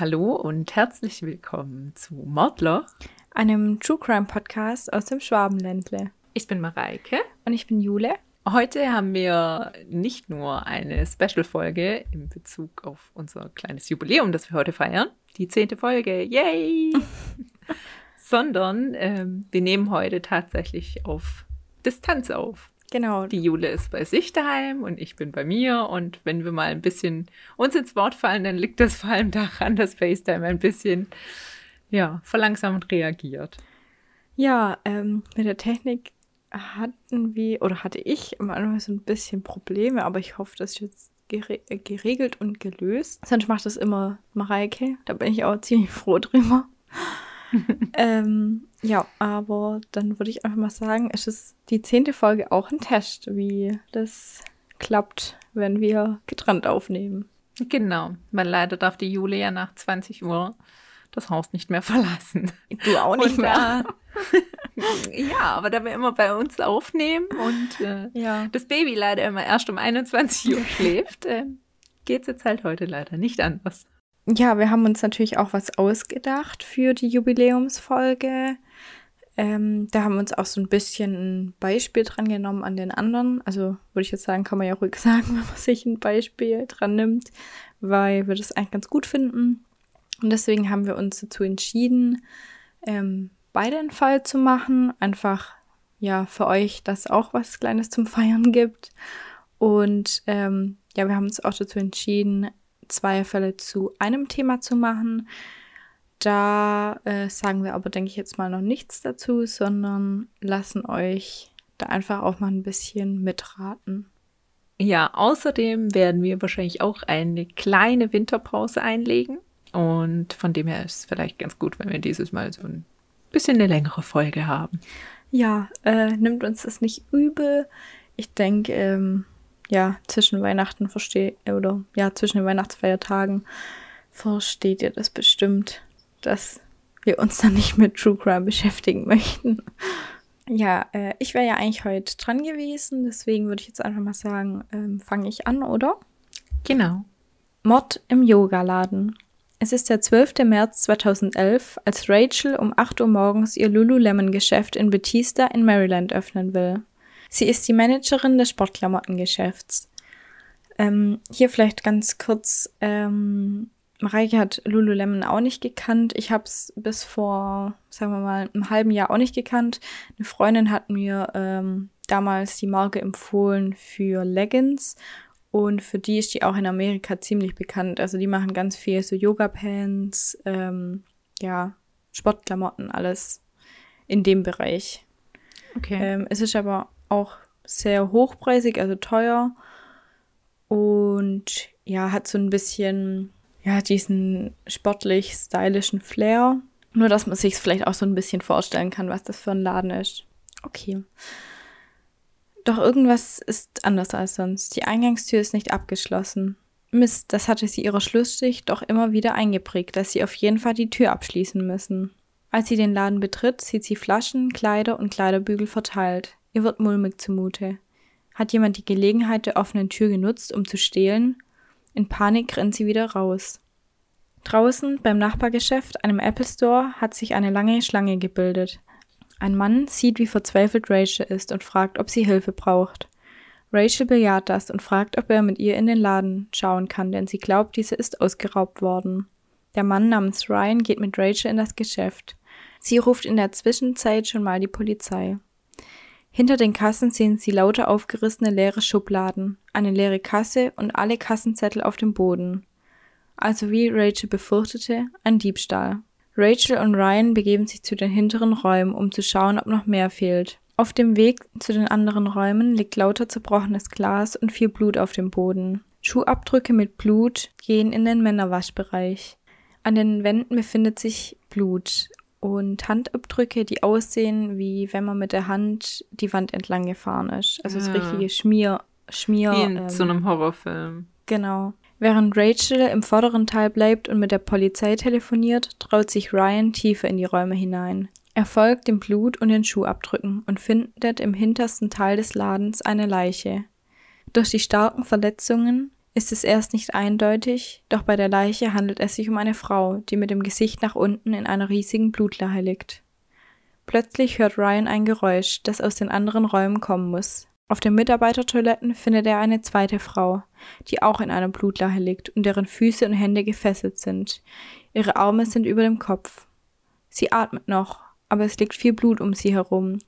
Hallo und herzlich willkommen zu Mordloch, einem True Crime Podcast aus dem Schwabenländle. Ich bin Mareike. Und ich bin Jule. Heute haben wir nicht nur eine Special-Folge in Bezug auf unser kleines Jubiläum, das wir heute feiern, die zehnte Folge, yay! sondern ähm, wir nehmen heute tatsächlich auf Distanz auf. Genau. Die Jule ist bei sich daheim und ich bin bei mir. Und wenn wir mal ein bisschen uns ins Wort fallen, dann liegt das vor allem daran, dass FaceTime ein bisschen ja, verlangsamt reagiert. Ja, ähm, mit der Technik hatten wir oder hatte ich am Anfang so ein bisschen Probleme, aber ich hoffe, das ist jetzt gere geregelt und gelöst. Sonst macht das immer Mareike. Da bin ich auch ziemlich froh drüber. ähm, ja, aber dann würde ich einfach mal sagen, es ist die zehnte Folge auch ein Test, wie das klappt, wenn wir getrennt aufnehmen. Genau, weil leider darf die Jule ja nach 20 Uhr das Haus nicht mehr verlassen. Du auch nicht und, mehr. Äh, ja, aber da wir immer bei uns aufnehmen und äh, ja. das Baby leider immer erst um 21 Uhr schläft, äh, geht es jetzt halt heute leider nicht anders. Ja, wir haben uns natürlich auch was ausgedacht für die Jubiläumsfolge. Ähm, da haben wir uns auch so ein bisschen ein Beispiel dran genommen an den anderen. Also würde ich jetzt sagen, kann man ja ruhig sagen, wenn man sich ein Beispiel dran nimmt, weil wir das eigentlich ganz gut finden. Und deswegen haben wir uns dazu entschieden, ähm, beide einen Fall zu machen. Einfach, ja, für euch, dass auch was Kleines zum Feiern gibt. Und ähm, ja, wir haben uns auch dazu entschieden, zwei Fälle zu einem Thema zu machen. Da äh, sagen wir aber, denke ich, jetzt mal noch nichts dazu, sondern lassen euch da einfach auch mal ein bisschen mitraten. Ja, außerdem werden wir wahrscheinlich auch eine kleine Winterpause einlegen. Und von dem her ist es vielleicht ganz gut, wenn wir dieses Mal so ein bisschen eine längere Folge haben. Ja, äh, nimmt uns das nicht übel. Ich denke, ähm, ja, zwischen Weihnachten versteht, oder ja, zwischen den Weihnachtsfeiertagen versteht ihr das bestimmt, dass wir uns dann nicht mit True Crime beschäftigen möchten. Ja, äh, ich wäre ja eigentlich heute dran gewesen, deswegen würde ich jetzt einfach mal sagen, ähm, fange ich an, oder? Genau. Mord im Yogaladen. Es ist der 12. März 2011, als Rachel um 8 Uhr morgens ihr Lululemon-Geschäft in Bethesda in Maryland öffnen will. Sie ist die Managerin des Sportklamottengeschäfts. Ähm, hier vielleicht ganz kurz, ähm, Mareike hat Lululemon auch nicht gekannt. Ich habe es bis vor, sagen wir mal, einem halben Jahr auch nicht gekannt. Eine Freundin hat mir ähm, damals die Marke empfohlen für Leggings und für die ist die auch in Amerika ziemlich bekannt. Also die machen ganz viel so Yoga-Pants, ähm, ja, Sportklamotten, alles in dem Bereich. Okay. Ähm, es ist aber auch sehr hochpreisig, also teuer. Und ja, hat so ein bisschen, ja, diesen sportlich stylischen Flair. Nur, dass man sich vielleicht auch so ein bisschen vorstellen kann, was das für ein Laden ist. Okay. Doch irgendwas ist anders als sonst. Die Eingangstür ist nicht abgeschlossen. Mist, das hatte sie ihrer Schlussschicht doch immer wieder eingeprägt, dass sie auf jeden Fall die Tür abschließen müssen. Als sie den Laden betritt, sieht sie Flaschen, Kleider und Kleiderbügel verteilt. Ihr wird mulmig zumute. Hat jemand die Gelegenheit der offenen Tür genutzt, um zu stehlen? In Panik rennt sie wieder raus. Draußen beim Nachbargeschäft, einem Apple Store, hat sich eine lange Schlange gebildet. Ein Mann sieht, wie verzweifelt Rachel ist und fragt, ob sie Hilfe braucht. Rachel bejaht das und fragt, ob er mit ihr in den Laden schauen kann, denn sie glaubt, diese ist ausgeraubt worden. Der Mann namens Ryan geht mit Rachel in das Geschäft. Sie ruft in der Zwischenzeit schon mal die Polizei. Hinter den Kassen sehen sie lauter aufgerissene leere Schubladen, eine leere Kasse und alle Kassenzettel auf dem Boden. Also wie Rachel befürchtete, ein Diebstahl. Rachel und Ryan begeben sich zu den hinteren Räumen, um zu schauen, ob noch mehr fehlt. Auf dem Weg zu den anderen Räumen liegt lauter zerbrochenes Glas und viel Blut auf dem Boden. Schuhabdrücke mit Blut gehen in den Männerwaschbereich. An den Wänden befindet sich Blut und Handabdrücke, die aussehen, wie wenn man mit der Hand die Wand entlang gefahren ist. Also ja. das richtige Schmier, Schmier. Wie in ähm, so einem Horrorfilm. Genau. Während Rachel im vorderen Teil bleibt und mit der Polizei telefoniert, traut sich Ryan tiefer in die Räume hinein. Er folgt dem Blut und den Schuhabdrücken und findet im hintersten Teil des Ladens eine Leiche. Durch die starken Verletzungen ist es erst nicht eindeutig, doch bei der Leiche handelt es sich um eine Frau, die mit dem Gesicht nach unten in einer riesigen Blutlache liegt. Plötzlich hört Ryan ein Geräusch, das aus den anderen Räumen kommen muss. Auf den Mitarbeitertoiletten findet er eine zweite Frau, die auch in einer Blutlache liegt und deren Füße und Hände gefesselt sind. Ihre Arme sind über dem Kopf. Sie atmet noch, aber es liegt viel Blut um sie herum.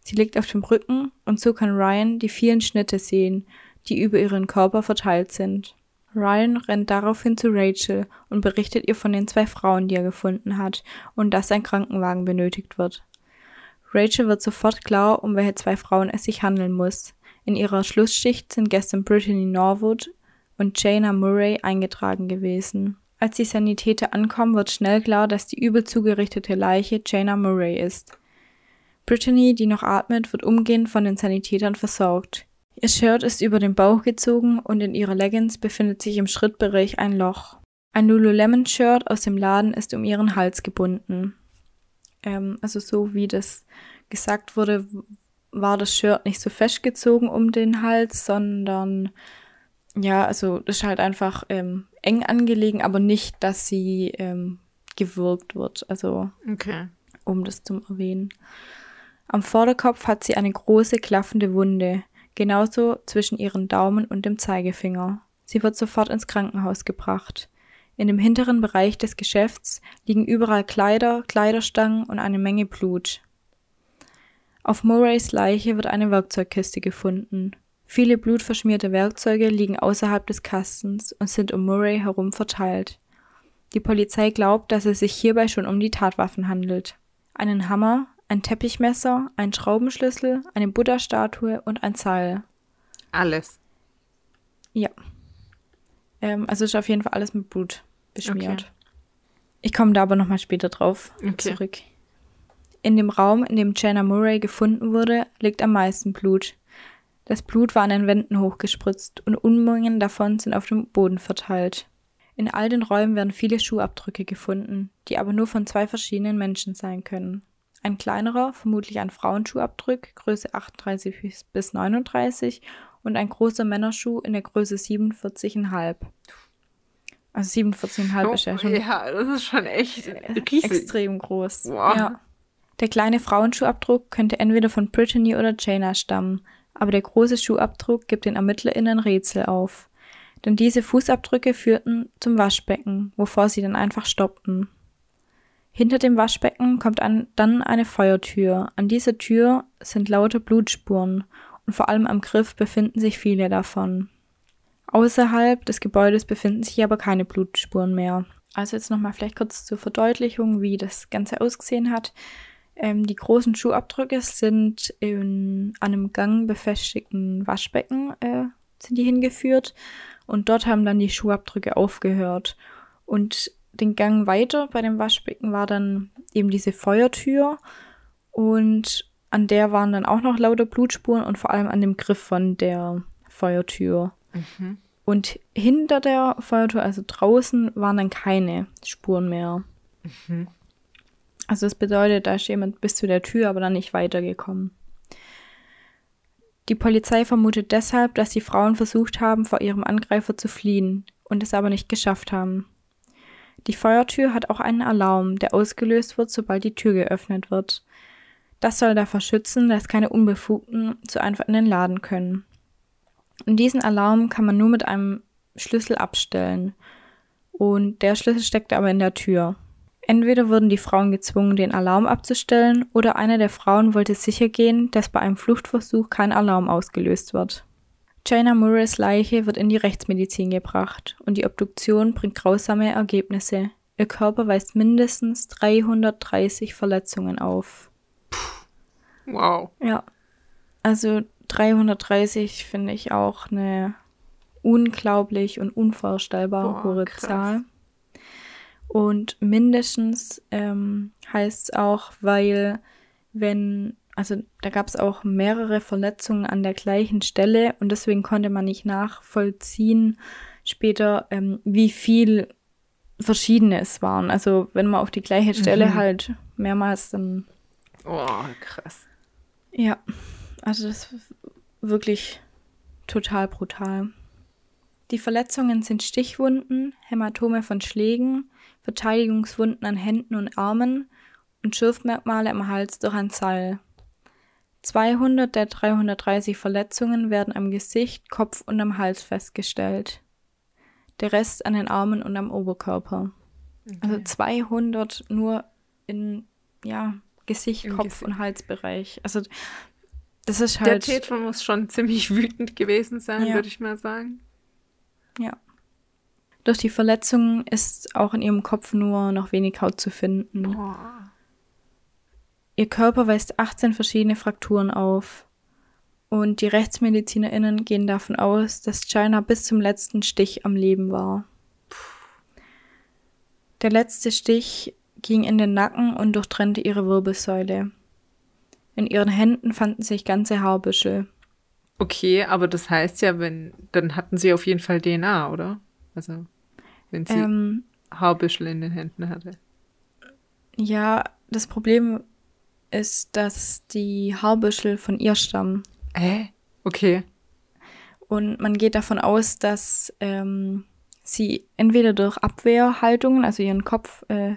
Sie liegt auf dem Rücken und so kann Ryan die vielen Schnitte sehen, die über ihren Körper verteilt sind. Ryan rennt daraufhin zu Rachel und berichtet ihr von den zwei Frauen, die er gefunden hat, und dass ein Krankenwagen benötigt wird. Rachel wird sofort klar, um welche zwei Frauen es sich handeln muss. In ihrer Schlussschicht sind gestern Brittany Norwood und Jana Murray eingetragen gewesen. Als die Sanitäter ankommen, wird schnell klar, dass die übel zugerichtete Leiche Jana Murray ist. Brittany, die noch atmet, wird umgehend von den Sanitätern versorgt. Ihr Shirt ist über den Bauch gezogen und in ihrer Leggings befindet sich im Schrittbereich ein Loch. Ein Lululemon-Shirt aus dem Laden ist um ihren Hals gebunden. Ähm, also so wie das gesagt wurde, war das Shirt nicht so festgezogen um den Hals, sondern ja, also das ist halt einfach ähm, eng angelegen, aber nicht, dass sie ähm, gewürgt wird. Also Okay. um das zu erwähnen. Am Vorderkopf hat sie eine große klaffende Wunde, genauso zwischen ihren Daumen und dem Zeigefinger. Sie wird sofort ins Krankenhaus gebracht. In dem hinteren Bereich des Geschäfts liegen überall Kleider, Kleiderstangen und eine Menge Blut. Auf Murrays Leiche wird eine Werkzeugkiste gefunden. Viele blutverschmierte Werkzeuge liegen außerhalb des Kastens und sind um Murray herum verteilt. Die Polizei glaubt, dass es sich hierbei schon um die Tatwaffen handelt. Einen Hammer, ein Teppichmesser, ein Schraubenschlüssel, eine Buddha-Statue und ein Seil. Alles. Ja. Ähm, also ist auf jeden Fall alles mit Blut beschmiert. Okay. Ich komme da aber nochmal später drauf Okay. zurück. In dem Raum, in dem Jana Murray gefunden wurde, liegt am meisten Blut. Das Blut war an den Wänden hochgespritzt und Unmengen davon sind auf dem Boden verteilt. In all den Räumen werden viele Schuhabdrücke gefunden, die aber nur von zwei verschiedenen Menschen sein können. Ein kleinerer, vermutlich ein Frauenschuhabdruck, Größe 38 bis- bis 39 und ein großer Männerschuh in der Größe 47,5. Also 47,5 ist ja schon Oh, ja, das ist schon echt riesig. extrem groß. Wow. Ja. Der kleine Frauenschuhabdruck könnte entweder von Brittany oder Jana stammen, aber der große Schuhabdruck gibt den ErmittlerInnen Rätsel auf. Denn diese Fußabdrücke führten zum Waschbecken, wovor sie dann einfach stoppten. Hinter dem Waschbecken kommt an, dann eine Feuertür. An dieser Tür sind lauter Blutspuren und vor allem am Griff befinden sich viele davon. Außerhalb des Gebäudes befinden sich aber keine Blutspuren mehr. Also jetzt nochmal vielleicht kurz zur Verdeutlichung, wie das Ganze ausgesehen hat. Ähm, die großen Schuhabdrücke sind in einem Gang befestigten Waschbecken äh, sind die hingeführt und dort haben dann die Schuhabdrücke aufgehört. Und den Gang weiter bei dem Waschbecken war dann eben diese Feuertür und an der waren dann auch noch lauter Blutspuren und vor allem an dem Griff von der Feuertür. Mhm. Und hinter der Feuertür, also draußen, waren dann keine Spuren mehr. Mhm. Also das bedeutet, da ist jemand bis zu der Tür, aber dann nicht weitergekommen. Die Polizei vermutet deshalb, dass die Frauen versucht haben, vor ihrem Angreifer zu fliehen und es aber nicht geschafft haben. Die Feuertür hat auch einen Alarm, der ausgelöst wird, sobald die Tür geöffnet wird. Das soll davor schützen, dass keine Unbefugten so einfach in den Laden können. Und diesen Alarm kann man nur mit einem Schlüssel abstellen. Und der Schlüssel steckt aber in der Tür. Entweder wurden die Frauen gezwungen, den Alarm abzustellen, oder eine der Frauen wollte sicher gehen, dass bei einem Fluchtversuch kein Alarm ausgelöst wird. Jana Murrays Leiche wird in die Rechtsmedizin gebracht und die Obduktion bringt grausame Ergebnisse. Ihr Körper weist mindestens 330 Verletzungen auf. Wow. Ja. Also 330 finde ich auch eine unglaublich und unvorstellbar Boah, hohe krass. Zahl. Und mindestens ähm, heißt es auch, weil wenn, also da gab es auch mehrere Verletzungen an der gleichen Stelle und deswegen konnte man nicht nachvollziehen später, ähm, wie viel verschiedene es waren. Also wenn man auf die gleiche Stelle Mhm. halt mehrmals dann Oh, krass. ja, also das ist wirklich total brutal. Die Verletzungen sind Stichwunden, Hämatome von Schlägen, Verteidigungswunden an Händen und Armen und Schürfmerkmale am Hals durch ein Seil. 200 der 330 Verletzungen werden am Gesicht, Kopf und am Hals festgestellt. Der Rest an den Armen und am Oberkörper. Okay. Also 200 nur in ja, Gesicht, Im Kopf Gesicht. und Halsbereich. Also das ist halt. Der Täter muss schon ziemlich wütend gewesen sein, ja. würde ich mal sagen. Ja. Durch die Verletzungen ist auch in ihrem Kopf nur noch wenig Haut zu finden. Oh. Ihr Körper weist 18 verschiedene Frakturen auf. Und die RechtsmedizinerInnen gehen davon aus, dass China bis zum letzten Stich am Leben war. Der letzte Stich ging in den Nacken und durchtrennte ihre Wirbelsäule. In ihren Händen fanden sich ganze Haarbüschel. Okay, aber das heißt ja, wenn, dann hatten sie auf jeden Fall DNA, oder? Also, wenn sie ähm, Haarbüschel in den Händen hatte. Ja, das Problem ist, dass die Haarbüschel von ihr stammen. Äh? Okay. Und man geht davon aus, dass ähm, sie entweder durch Abwehrhaltungen, also ihren Kopf äh,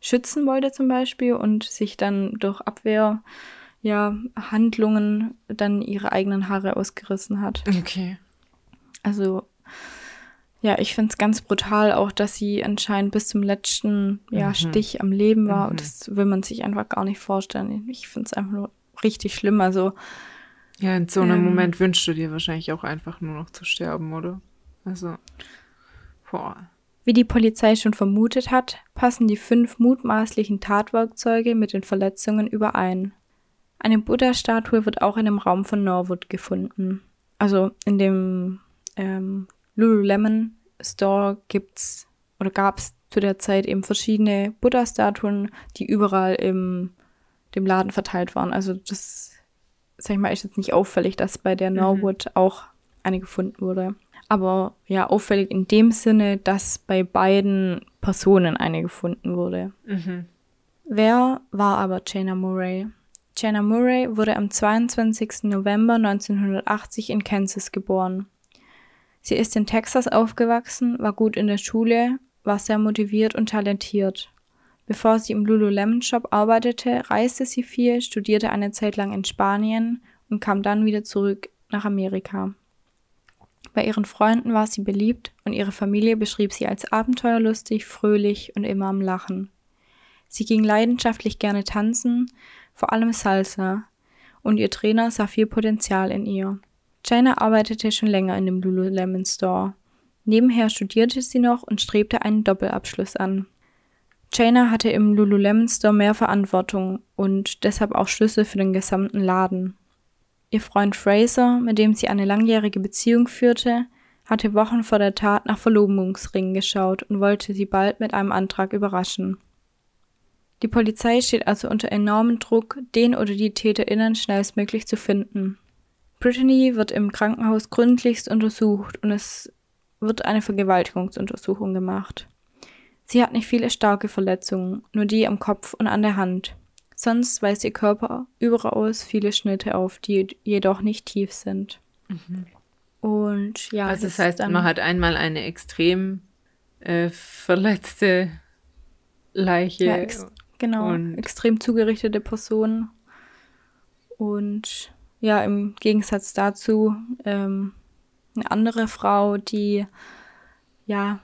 schützen wollte zum Beispiel und sich dann durch Abwehr ja, Handlungen dann ihre eigenen Haare ausgerissen hat. Okay. Also, ja, ich finde es ganz brutal auch, dass sie anscheinend bis zum letzten ja, mhm. Stich am Leben war. Mhm. Und das will man sich einfach gar nicht vorstellen. Ich finde es einfach nur richtig schlimm. Also. Ja, in so einem ähm, Moment wünschst du dir wahrscheinlich auch einfach nur noch zu sterben, oder? Also. Boah. Wie die Polizei schon vermutet hat, passen die fünf mutmaßlichen Tatwerkzeuge mit den Verletzungen überein. Eine Buddha-Statue wird auch in dem Raum von Norwood gefunden. Also in dem ähm, Lululemon Store gibt's oder gab's zu der Zeit eben verschiedene Buddha-Statuen, die überall im dem Laden verteilt waren. Also das, sag ich mal, ist jetzt nicht auffällig, dass bei der mhm. Norwood mhm. auch eine gefunden wurde. Aber ja, auffällig in dem Sinne, dass bei beiden Personen eine gefunden wurde. Mhm. Wer war aber Jana Murray? Jenna Murray wurde am 22. November 1980 in Kansas geboren. Sie ist in Texas aufgewachsen, war gut in der Schule, war sehr motiviert und talentiert. Bevor sie im Lululemon Shop arbeitete, reiste sie viel, studierte eine Zeit lang in Spanien und kam dann wieder zurück nach Amerika. Bei ihren Freunden war sie beliebt und ihre Familie beschrieb sie als abenteuerlustig, fröhlich und immer am Lachen. Sie ging leidenschaftlich gerne tanzen, vor allem Salsa, und ihr Trainer sah viel Potenzial in ihr. China arbeitete schon länger in dem Lululemon Store. Nebenher studierte sie noch und strebte einen Doppelabschluss an. China hatte im Lululemon Store mehr Verantwortung und deshalb auch Schlüssel für den gesamten Laden. Ihr Freund Fraser, mit dem sie eine langjährige Beziehung führte, hatte Wochen vor der Tat nach Verlobungsringen geschaut und wollte sie bald mit einem Antrag überraschen. Die Polizei steht also unter enormem Druck, den oder die TäterInnen schnellstmöglich zu finden. Brittany wird im Krankenhaus gründlichst untersucht und es wird eine Vergewaltigungsuntersuchung gemacht. Sie hat nicht viele starke Verletzungen, nur die am Kopf und an der Hand. Sonst weist ihr Körper überaus viele Schnitte auf, die jedoch nicht tief sind. Mhm. Und ja. Also das heißt, man hat einmal eine extrem äh, verletzte Leiche. Ja, ex Genau, extrem zugerichtete Person. Und ja, im Gegensatz dazu ähm, eine andere Frau, die ja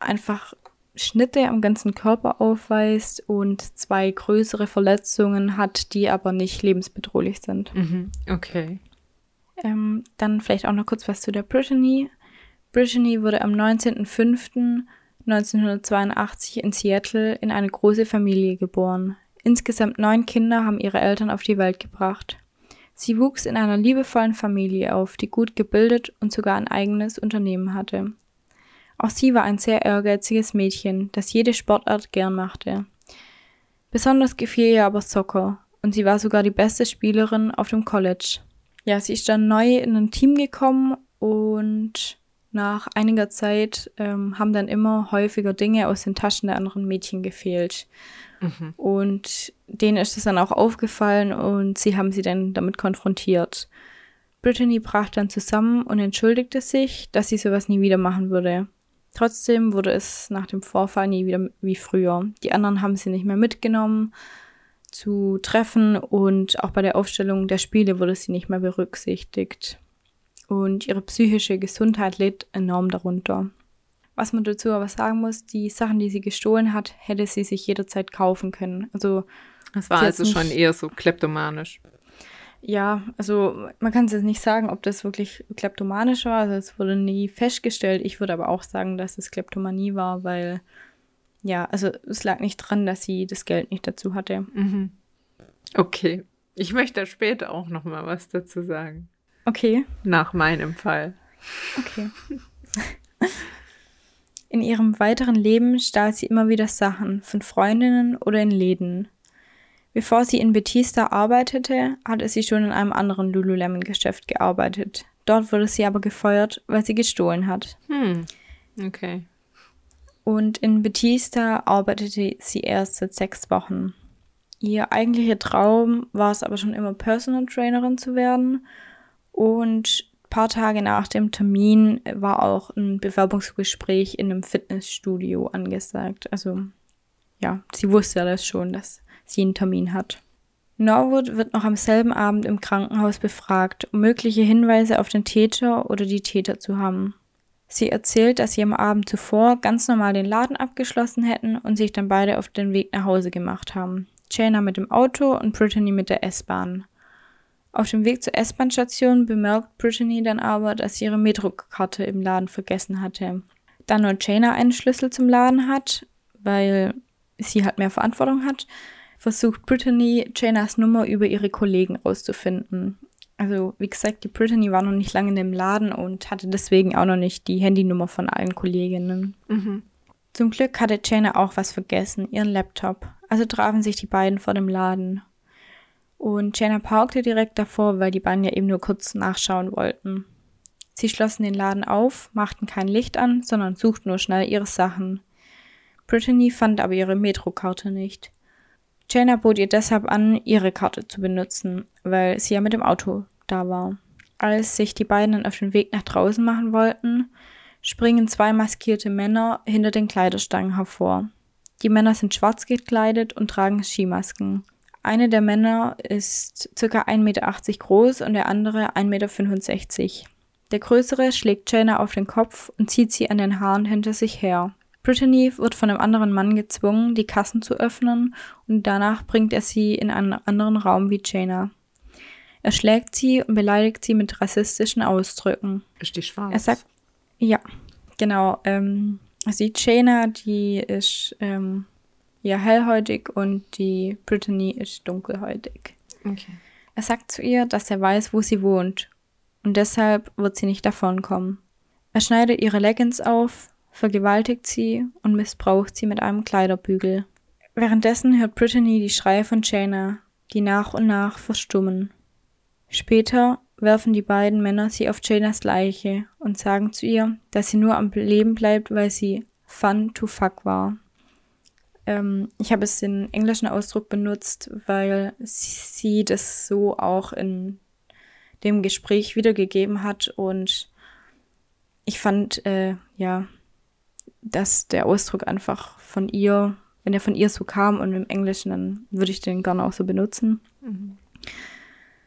einfach Schnitte am ganzen Körper aufweist und zwei größere Verletzungen hat, die aber nicht lebensbedrohlich sind. Mhm, okay. Ähm, dann vielleicht auch noch kurz was zu der Brittany. Brittany wurde am 19.05. 1982 in Seattle in eine große Familie geboren. Insgesamt neun Kinder haben ihre Eltern auf die Welt gebracht. Sie wuchs in einer liebevollen Familie auf, die gut gebildet und sogar ein eigenes Unternehmen hatte. Auch sie war ein sehr ehrgeiziges Mädchen, das jede Sportart gern machte. Besonders gefiel ihr aber Soccer und sie war sogar die beste Spielerin auf dem College. Ja, sie ist dann neu in ein Team gekommen und nach einiger Zeit ähm, haben dann immer häufiger Dinge aus den Taschen der anderen Mädchen gefehlt. Mhm. Und denen ist es dann auch aufgefallen und sie haben sie dann damit konfrontiert. Brittany brach dann zusammen und entschuldigte sich, dass sie sowas nie wieder machen würde. Trotzdem wurde es nach dem Vorfall nie wieder wie früher. Die anderen haben sie nicht mehr mitgenommen zu Treffen und auch bei der Aufstellung der Spiele wurde sie nicht mehr berücksichtigt. Und ihre psychische Gesundheit litt enorm darunter. Was man dazu aber sagen muss, die Sachen, die sie gestohlen hat, hätte sie sich jederzeit kaufen können. Also das war also schon eher so kleptomanisch. Ja, also man kann es jetzt nicht sagen, ob das wirklich kleptomanisch war. Also es wurde nie festgestellt. Ich würde aber auch sagen, dass es Kleptomanie war, weil ja, also es lag nicht dran, dass sie das Geld nicht dazu hatte. Mhm. Okay. Ich möchte später auch noch mal was dazu sagen. Okay. Nach meinem Fall. Okay. In ihrem weiteren Leben stahl sie immer wieder Sachen von Freundinnen oder in Läden. Bevor sie in Betista arbeitete, hatte sie schon in einem anderen Lululemon-Geschäft gearbeitet. Dort wurde sie aber gefeuert, weil sie gestohlen hat. Hm, okay. Und in Betista arbeitete sie erst seit sechs Wochen. Ihr eigentlicher Traum war es aber schon immer, Personal Trainerin zu werden. Und ein paar Tage nach dem Termin war auch ein Bewerbungsgespräch in einem Fitnessstudio angesagt. Also ja, sie wusste ja das schon, dass sie einen Termin hat. Norwood wird noch am selben Abend im Krankenhaus befragt, um mögliche Hinweise auf den Täter oder die Täter zu haben. Sie erzählt, dass sie am Abend zuvor ganz normal den Laden abgeschlossen hätten und sich dann beide auf den Weg nach Hause gemacht haben. Jana mit dem Auto und Brittany mit der S-Bahn. Auf dem Weg zur S-Bahn-Station bemerkt Brittany dann aber, dass sie ihre Metrokarte im Laden vergessen hatte. Da nur Jana einen Schlüssel zum Laden hat, weil sie halt mehr Verantwortung hat, versucht Brittany Janas Nummer über ihre Kollegen rauszufinden. Also, wie gesagt, die Brittany war noch nicht lange in dem Laden und hatte deswegen auch noch nicht die Handynummer von allen Kolleginnen. Mhm. Zum Glück hatte Jana auch was vergessen, ihren Laptop. Also trafen sich die beiden vor dem Laden. Und Jana parkte direkt davor, weil die beiden ja eben nur kurz nachschauen wollten. Sie schlossen den Laden auf, machten kein Licht an, sondern suchten nur schnell ihre Sachen. Brittany fand aber ihre Metrokarte nicht. Jana bot ihr deshalb an, ihre Karte zu benutzen, weil sie ja mit dem Auto da war. Als sich die beiden auf den Weg nach draußen machen wollten, springen zwei maskierte Männer hinter den Kleiderstangen hervor. Die Männer sind schwarz gekleidet und tragen Skimasken. Eine der Männer ist ca. 1,80 Meter groß und der andere 1,65 Meter. Der größere schlägt Jana auf den Kopf und zieht sie an den Haaren hinter sich her. Brittany wird von einem anderen Mann gezwungen, die Kassen zu öffnen und danach bringt er sie in einen anderen Raum wie Jaina. Er schlägt sie und beleidigt sie mit rassistischen Ausdrücken. Ist die schwarz? Er sagt, ja, genau. Ähm, also die Jaina, die ist ähm, ja hellhäutig und die Brittany ist dunkelhäutig. Okay. Er sagt zu ihr, dass er weiß, wo sie wohnt und deshalb wird sie nicht davonkommen. Er schneidet ihre Leggings auf, vergewaltigt sie und missbraucht sie mit einem Kleiderbügel. Währenddessen hört Brittany die Schreie von Jaina, die nach und nach verstummen. Später werfen die beiden Männer sie auf Janas Leiche und sagen zu ihr, dass sie nur am Leben bleibt, weil sie fun to fuck war. Ähm, ich habe es den englischen Ausdruck benutzt, weil sie das so auch in dem Gespräch wiedergegeben hat und ich fand, äh, ja, dass der Ausdruck einfach von ihr, wenn er von ihr so kam und im Englischen, dann würde ich den gerne auch so benutzen. Mhm.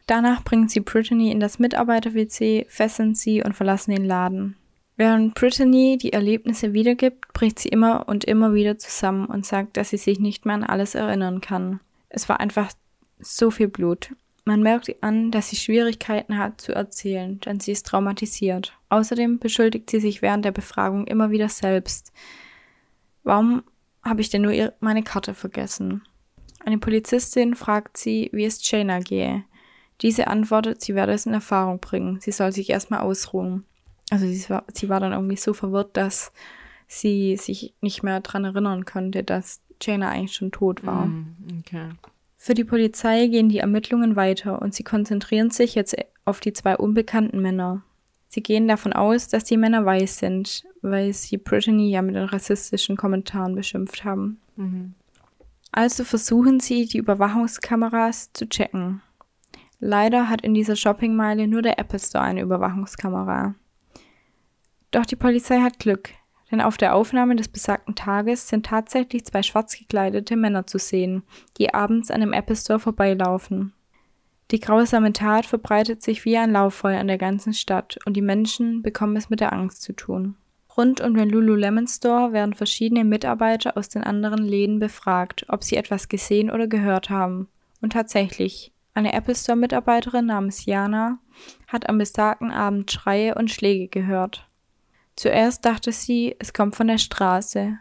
Danach bringen sie Brittany in das Mitarbeiter-WC, fesseln sie und verlassen den Laden. Während Brittany die Erlebnisse wiedergibt, bricht sie immer und immer wieder zusammen und sagt, dass sie sich nicht mehr an alles erinnern kann. Es war einfach so viel Blut. Man merkt an, dass sie Schwierigkeiten hat zu erzählen, denn sie ist traumatisiert. Außerdem beschuldigt sie sich während der Befragung immer wieder selbst. Warum habe ich denn nur meine Karte vergessen? Eine Polizistin fragt sie, wie es Jaina gehe. Diese antwortet, sie werde es in Erfahrung bringen. Sie soll sich erstmal ausruhen. Also sie war, sie war dann irgendwie so verwirrt, dass sie sich nicht mehr daran erinnern konnte, dass Jaina eigentlich schon tot war. Mm, okay. Für die Polizei gehen die Ermittlungen weiter und sie konzentrieren sich jetzt auf die zwei unbekannten Männer. Sie gehen davon aus, dass die Männer weiß sind, weil sie Brittany ja mit den rassistischen Kommentaren beschimpft haben. Mhm. Also versuchen sie, die Überwachungskameras zu checken. Leider hat in dieser Shoppingmeile nur der Apple Store eine Überwachungskamera. Doch die Polizei hat Glück, denn auf der Aufnahme des besagten Tages sind tatsächlich zwei schwarz gekleidete Männer zu sehen, die abends an dem Apple Store vorbeilaufen. Die grausame Tat verbreitet sich wie ein Lauffeuer in der ganzen Stadt und die Menschen bekommen es mit der Angst zu tun. Rund um den Lululemon Store werden verschiedene Mitarbeiter aus den anderen Läden befragt, ob sie etwas gesehen oder gehört haben. Und tatsächlich, eine Apple Store Mitarbeiterin namens Jana hat am besagten Abend Schreie und Schläge gehört. Zuerst dachte sie, es kommt von der Straße,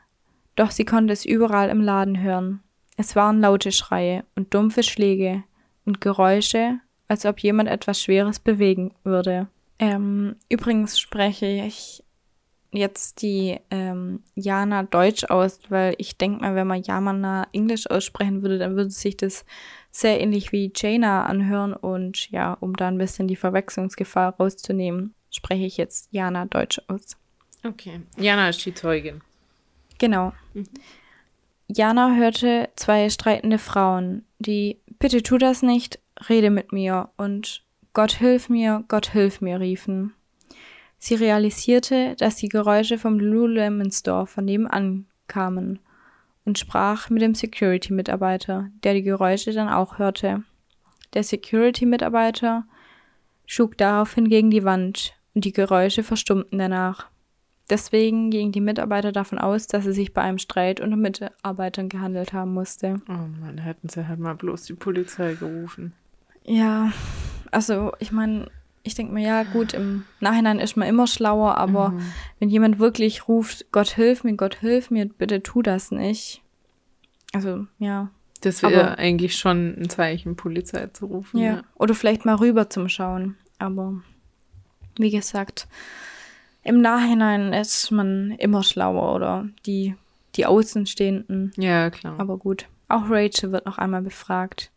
doch sie konnte es überall im Laden hören. Es waren laute Schreie und dumpfe Schläge und Geräusche, als ob jemand etwas Schweres bewegen würde. Ähm, übrigens spreche ich jetzt die ähm, Jana Deutsch aus, weil ich denke mal, wenn man Jana Englisch aussprechen würde, dann würde sich das sehr ähnlich wie Jaina anhören und ja, um da ein bisschen die Verwechslungsgefahr rauszunehmen, spreche ich jetzt Jana Deutsch aus. Okay. Jana ist die Zeugin. Genau. Mhm. Jana hörte zwei streitende Frauen, die Bitte tu das nicht, rede mit mir und Gott hilf mir, Gott hilf mir riefen. Sie realisierte, dass die Geräusche vom Lululemon Store von nebenan kamen und sprach mit dem Security-Mitarbeiter, der die Geräusche dann auch hörte. Der Security-Mitarbeiter schlug daraufhin gegen die Wand und die Geräusche verstummten danach. Deswegen gingen die Mitarbeiter davon aus, dass es sich bei einem Streit unter Mitarbeitern gehandelt haben musste. Oh Mann, hätten sie halt mal bloß die Polizei gerufen. Ja, also ich meine, ich denke mir, ja, gut, im Nachhinein ist man immer schlauer, aber mhm. wenn jemand wirklich ruft, Gott hilf mir, Gott hilf mir, bitte tu das nicht. Also, ja. Das wäre eigentlich schon ein Zeichen, Polizei zu rufen. Ja. ja. Oder vielleicht mal rüber zum Schauen. Aber wie gesagt, im Nachhinein ist man immer schlauer oder die, die Außenstehenden. Ja, klar. Aber gut. Auch Rachel wird noch einmal befragt.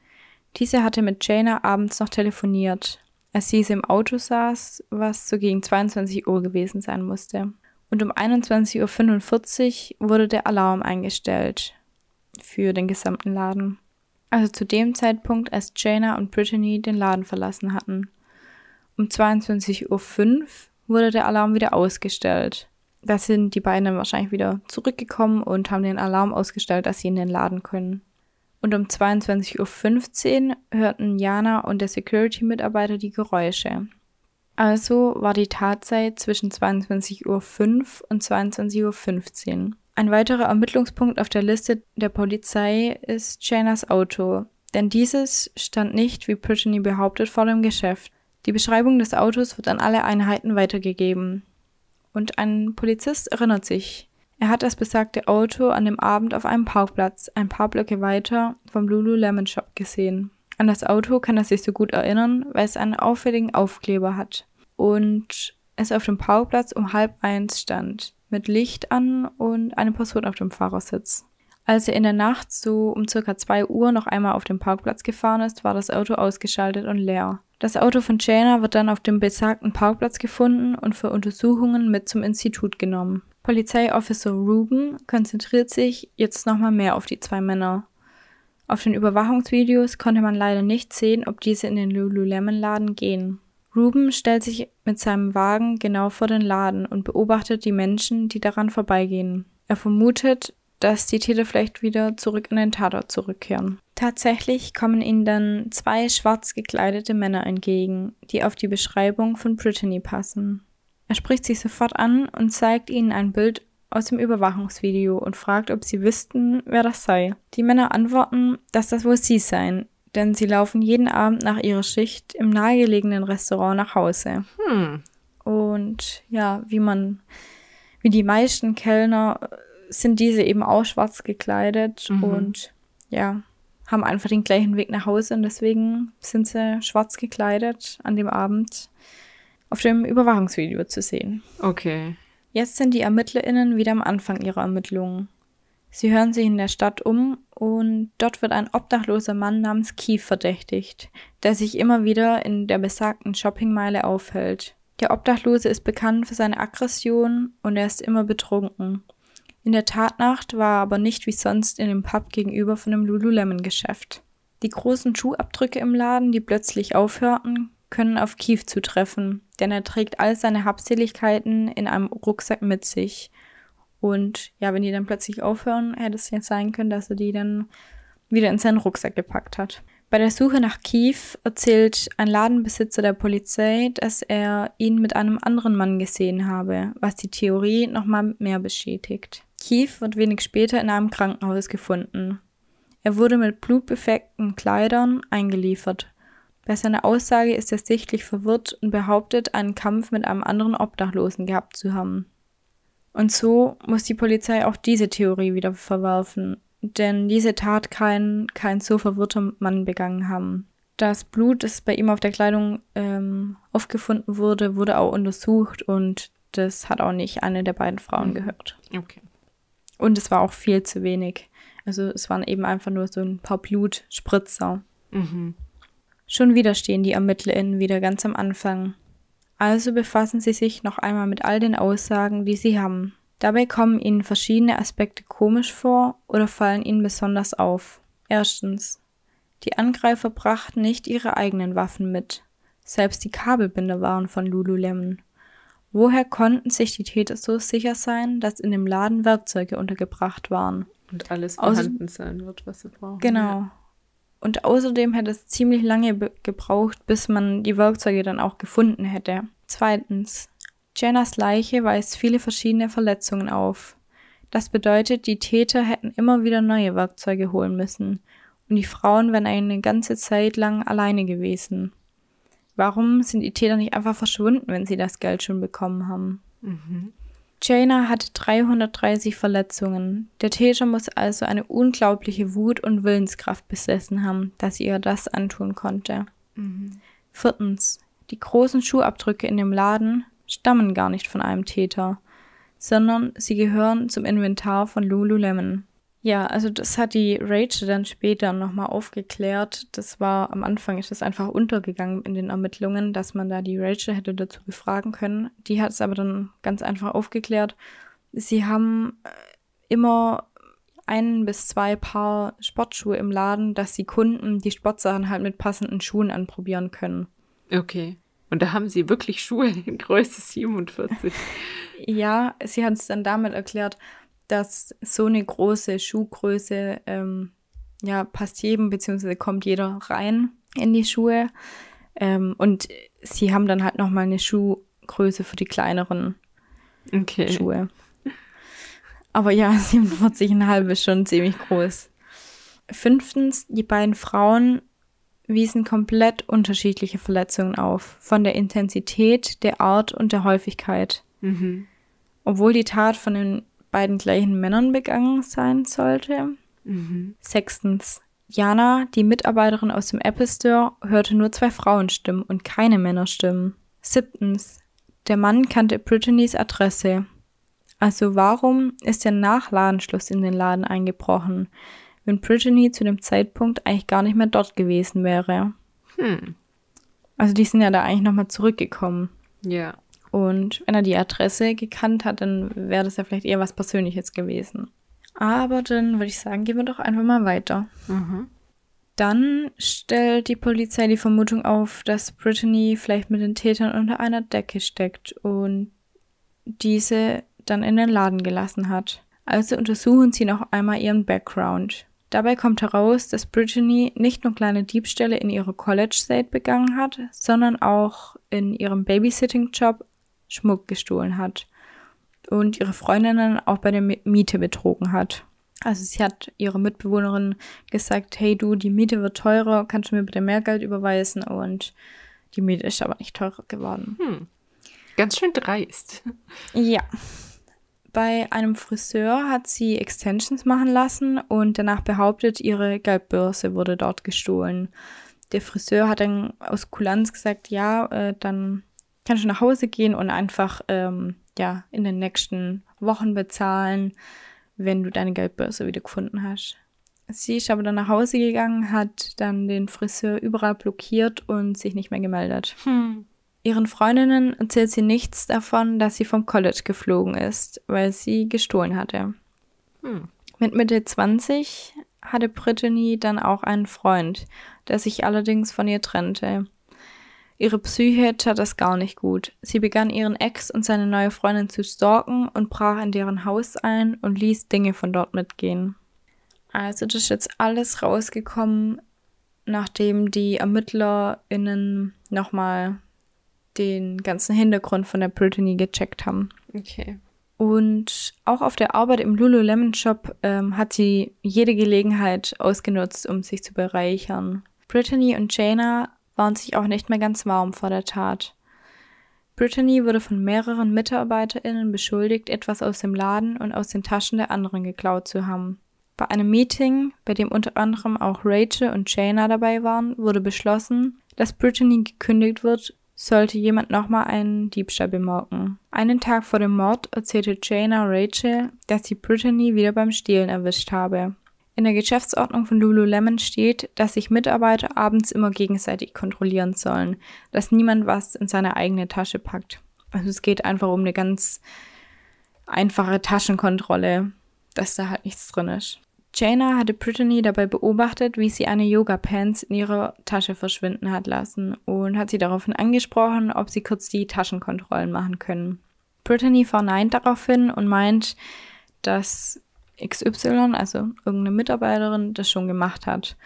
Diese hatte mit Jaina abends noch telefoniert als sie im Auto saß, was so gegen 22 Uhr gewesen sein musste. Und um 21.45 Uhr wurde der Alarm eingestellt für den gesamten Laden. Also zu dem Zeitpunkt, als Jaina und Brittany den Laden verlassen hatten. Um 22.05 Uhr wurde der Alarm wieder ausgestellt. Da sind die beiden dann wahrscheinlich wieder zurückgekommen und haben den Alarm ausgestellt, dass sie in den Laden können und um 22.15 Uhr hörten Jana und der Security-Mitarbeiter die Geräusche. Also war die Tatzeit zwischen 22.05 Uhr und 22.15 Uhr. Ein weiterer Ermittlungspunkt auf der Liste der Polizei ist Janas Auto, denn dieses stand nicht, wie Brittany behauptet, vor dem Geschäft. Die Beschreibung des Autos wird an alle Einheiten weitergegeben. Und ein Polizist erinnert sich, er hat das besagte Auto an dem Abend auf einem Parkplatz, ein paar Blöcke weiter vom Lululemon Shop gesehen. An das Auto kann er sich so gut erinnern, weil es einen auffälligen Aufkleber hat und es auf dem Parkplatz um halb eins stand, mit Licht an und eine Person auf dem Fahrersitz. Als er in der Nacht so um circa zwei Uhr noch einmal auf dem Parkplatz gefahren ist, war das Auto ausgeschaltet und leer. Das Auto von Jana wird dann auf dem besagten Parkplatz gefunden und für Untersuchungen mit zum Institut genommen. Polizeiofficer Ruben konzentriert sich jetzt nochmal mehr auf die zwei Männer. Auf den Überwachungsvideos konnte man leider nicht sehen, ob diese in den Lululemon-Laden gehen. Ruben stellt sich mit seinem Wagen genau vor den Laden und beobachtet die Menschen, die daran vorbeigehen. Er vermutet, dass die Täter vielleicht wieder zurück in den Tatort zurückkehren. Tatsächlich kommen ihnen dann zwei schwarz gekleidete Männer entgegen, die auf die Beschreibung von Brittany passen. Er spricht sie sofort an und zeigt ihnen ein Bild aus dem Überwachungsvideo und fragt, ob sie wüssten, wer das sei. Die Männer antworten, dass das wohl sie seien, denn sie laufen jeden Abend nach ihrer Schicht im nahegelegenen Restaurant nach Hause. Hm. Und ja, wie man, wie die meisten Kellner sind diese eben auch schwarz gekleidet mhm. und ja, haben einfach den gleichen Weg nach Hause und deswegen sind sie schwarz gekleidet an dem Abend auf dem Überwachungsvideo zu sehen. Okay. Jetzt sind die ErmittlerInnen wieder am Anfang ihrer Ermittlungen. Sie hören sich in der Stadt um und dort wird ein obdachloser Mann namens Keith verdächtigt, der sich immer wieder in der besagten Shoppingmeile aufhält. Der Obdachlose ist bekannt für seine Aggression und er ist immer betrunken. In der Tatnacht war er aber nicht wie sonst in dem Pub gegenüber von dem Lululemon-Geschäft. Die großen Schuhabdrücke im Laden, die plötzlich aufhörten, können auf Keith zutreffen, denn er trägt all seine Habseligkeiten in einem Rucksack mit sich. Und ja, wenn die dann plötzlich aufhören, hätte es jetzt sein können, dass er die dann wieder in seinen Rucksack gepackt hat. Bei der Suche nach Keith erzählt ein Ladenbesitzer der Polizei, dass er ihn mit einem anderen Mann gesehen habe, was die Theorie nochmal mehr bestätigt. Keith wird wenig später in einem Krankenhaus gefunden. Er wurde mit blutbefleckten Kleidern eingeliefert. Bei seiner Aussage ist er sichtlich verwirrt und behauptet, einen Kampf mit einem anderen Obdachlosen gehabt zu haben. Und so muss die Polizei auch diese Theorie wieder verwerfen, denn diese Tat kann kein so verwirrter Mann begangen haben. Das Blut, das bei ihm auf der Kleidung ähm, aufgefunden wurde, wurde auch untersucht und das hat auch nicht eine der beiden Frauen gehört. Okay. Und es war auch viel zu wenig. Also es waren eben einfach nur so ein paar Blutspritzer. Mhm. Schon wieder stehen die ErmittlerInnen wieder ganz am Anfang. Also befassen sie sich noch einmal mit all den Aussagen, die sie haben. Dabei kommen ihnen verschiedene Aspekte komisch vor oder fallen ihnen besonders auf. Erstens. Die Angreifer brachten nicht ihre eigenen Waffen mit. Selbst die Kabelbinder waren von Lululemon. Woher konnten sich die Täter so sicher sein, dass in dem Laden Werkzeuge untergebracht waren? Und alles vorhanden sein wird, was sie brauchen. Genau. Und außerdem hätte es ziemlich lange gebraucht, bis man die Werkzeuge dann auch gefunden hätte. Zweitens. Jennas Leiche weist viele verschiedene Verletzungen auf. Das bedeutet, die Täter hätten immer wieder neue Werkzeuge holen müssen. Und die Frauen wären eine ganze Zeit lang alleine gewesen. Warum sind die Täter nicht einfach verschwunden, wenn sie das Geld schon bekommen haben? Mhm. Jaina hatte 330 Verletzungen. Der Täter muss also eine unglaubliche Wut und Willenskraft besessen haben, dass sie ihr das antun konnte. Mhm. Viertens. Die großen Schuhabdrücke in dem Laden stammen gar nicht von einem Täter, sondern sie gehören zum Inventar von Lululemon. Ja, also das hat die Rachel dann später nochmal aufgeklärt. Das war am Anfang ist das einfach untergegangen in den Ermittlungen, dass man da die Rachel hätte dazu befragen können. Die hat es aber dann ganz einfach aufgeklärt. Sie haben äh, immer ein bis zwei Paar Sportschuhe im Laden, dass die Kunden die Sportsachen halt mit passenden Schuhen anprobieren können. Okay. Und da haben sie wirklich Schuhe in Größe 47. ja, sie hat es dann damit erklärt, dass so eine große Schuhgröße ähm, ja passt jedem, beziehungsweise kommt jeder rein in die Schuhe. Ähm, und sie haben dann halt nochmal eine Schuhgröße für die kleineren okay. Schuhe. Aber ja, 47,5 ist schon ziemlich groß. Fünftens, die beiden Frauen wiesen komplett unterschiedliche Verletzungen auf, von der Intensität, der Art und der Häufigkeit. Mhm. Obwohl die Tat von den beiden gleichen Männern begangen sein sollte. Mhm. Sechstens. Jana, die Mitarbeiterin aus dem Apple Store, hörte nur zwei Frauenstimmen und keine Männerstimmen. Siebtens. Der Mann kannte Brittany's Adresse. Also warum ist der Nachladenschluss in den Laden eingebrochen, wenn Brittany zu dem Zeitpunkt eigentlich gar nicht mehr dort gewesen wäre? Hm. Also die sind ja da eigentlich nochmal zurückgekommen. Ja. Und wenn er die Adresse gekannt hat, dann wäre das ja vielleicht eher was Persönliches gewesen. Aber dann würde ich sagen, gehen wir doch einfach mal weiter. Mhm. Dann stellt die Polizei die Vermutung auf, dass Brittany vielleicht mit den Tätern unter einer Decke steckt und diese dann in den Laden gelassen hat. Also untersuchen sie noch einmal ihren Background. Dabei kommt heraus, dass Brittany nicht nur kleine Diebstähle in ihrer College-State begangen hat, sondern auch in ihrem Babysitting-Job Schmuck gestohlen hat und ihre Freundinnen auch bei der Miete betrogen hat. Also sie hat ihrer Mitbewohnerin gesagt, hey du, die Miete wird teurer, kannst du mir bitte mehr Geld überweisen? Und die Miete ist aber nicht teurer geworden. Hm. Ganz schön dreist. Ja. Bei einem Friseur hat sie Extensions machen lassen und danach behauptet, ihre Geldbörse wurde dort gestohlen. Der Friseur hat dann aus Kulanz gesagt, ja, äh, dann kannst du nach Hause gehen und einfach ähm, ja in den nächsten Wochen bezahlen, wenn du deine Geldbörse wieder gefunden hast. Sie ist aber dann nach Hause gegangen, hat dann den Friseur überall blockiert und sich nicht mehr gemeldet. Hm. Ihren Freundinnen erzählt sie nichts davon, dass sie vom College geflogen ist, weil sie gestohlen hatte. Hm. Mit Mitte 20 hatte Brittany dann auch einen Freund, der sich allerdings von ihr trennte. Ihre Psyche tat das gar nicht gut. Sie begann ihren Ex und seine neue Freundin zu stalken und brach in deren Haus ein und ließ Dinge von dort mitgehen. Also das ist jetzt alles rausgekommen, nachdem die ErmittlerInnen nochmal den ganzen Hintergrund von der Brittany gecheckt haben. Okay. Und auch auf der Arbeit im Lululemon Shop ähm, hat sie jede Gelegenheit ausgenutzt, um sich zu bereichern. Brittany und Jana waren sich auch nicht mehr ganz warm vor der Tat. Brittany wurde von mehreren MitarbeiterInnen beschuldigt, etwas aus dem Laden und aus den Taschen der anderen geklaut zu haben. Bei einem Meeting, bei dem unter anderem auch Rachel und Jana dabei waren, wurde beschlossen, dass Brittany gekündigt wird, sollte jemand nochmal einen Diebstahl bemerken. Einen Tag vor dem Mord erzählte Jana Rachel, dass sie Brittany wieder beim Stehlen erwischt habe. In der Geschäftsordnung von Lululemon steht, dass sich Mitarbeiter abends immer gegenseitig kontrollieren sollen, dass niemand was in seine eigene Tasche packt. Also es geht einfach um eine ganz einfache Taschenkontrolle, dass da halt nichts drin ist. Jana hatte Brittany dabei beobachtet, wie sie eine Yoga-Pants in ihrer Tasche verschwinden hat lassen und hat sie daraufhin angesprochen, ob sie kurz die Taschenkontrollen machen können. Brittany verneint daraufhin und meint, dass XY, also irgendeine Mitarbeiterin, das schon gemacht hat.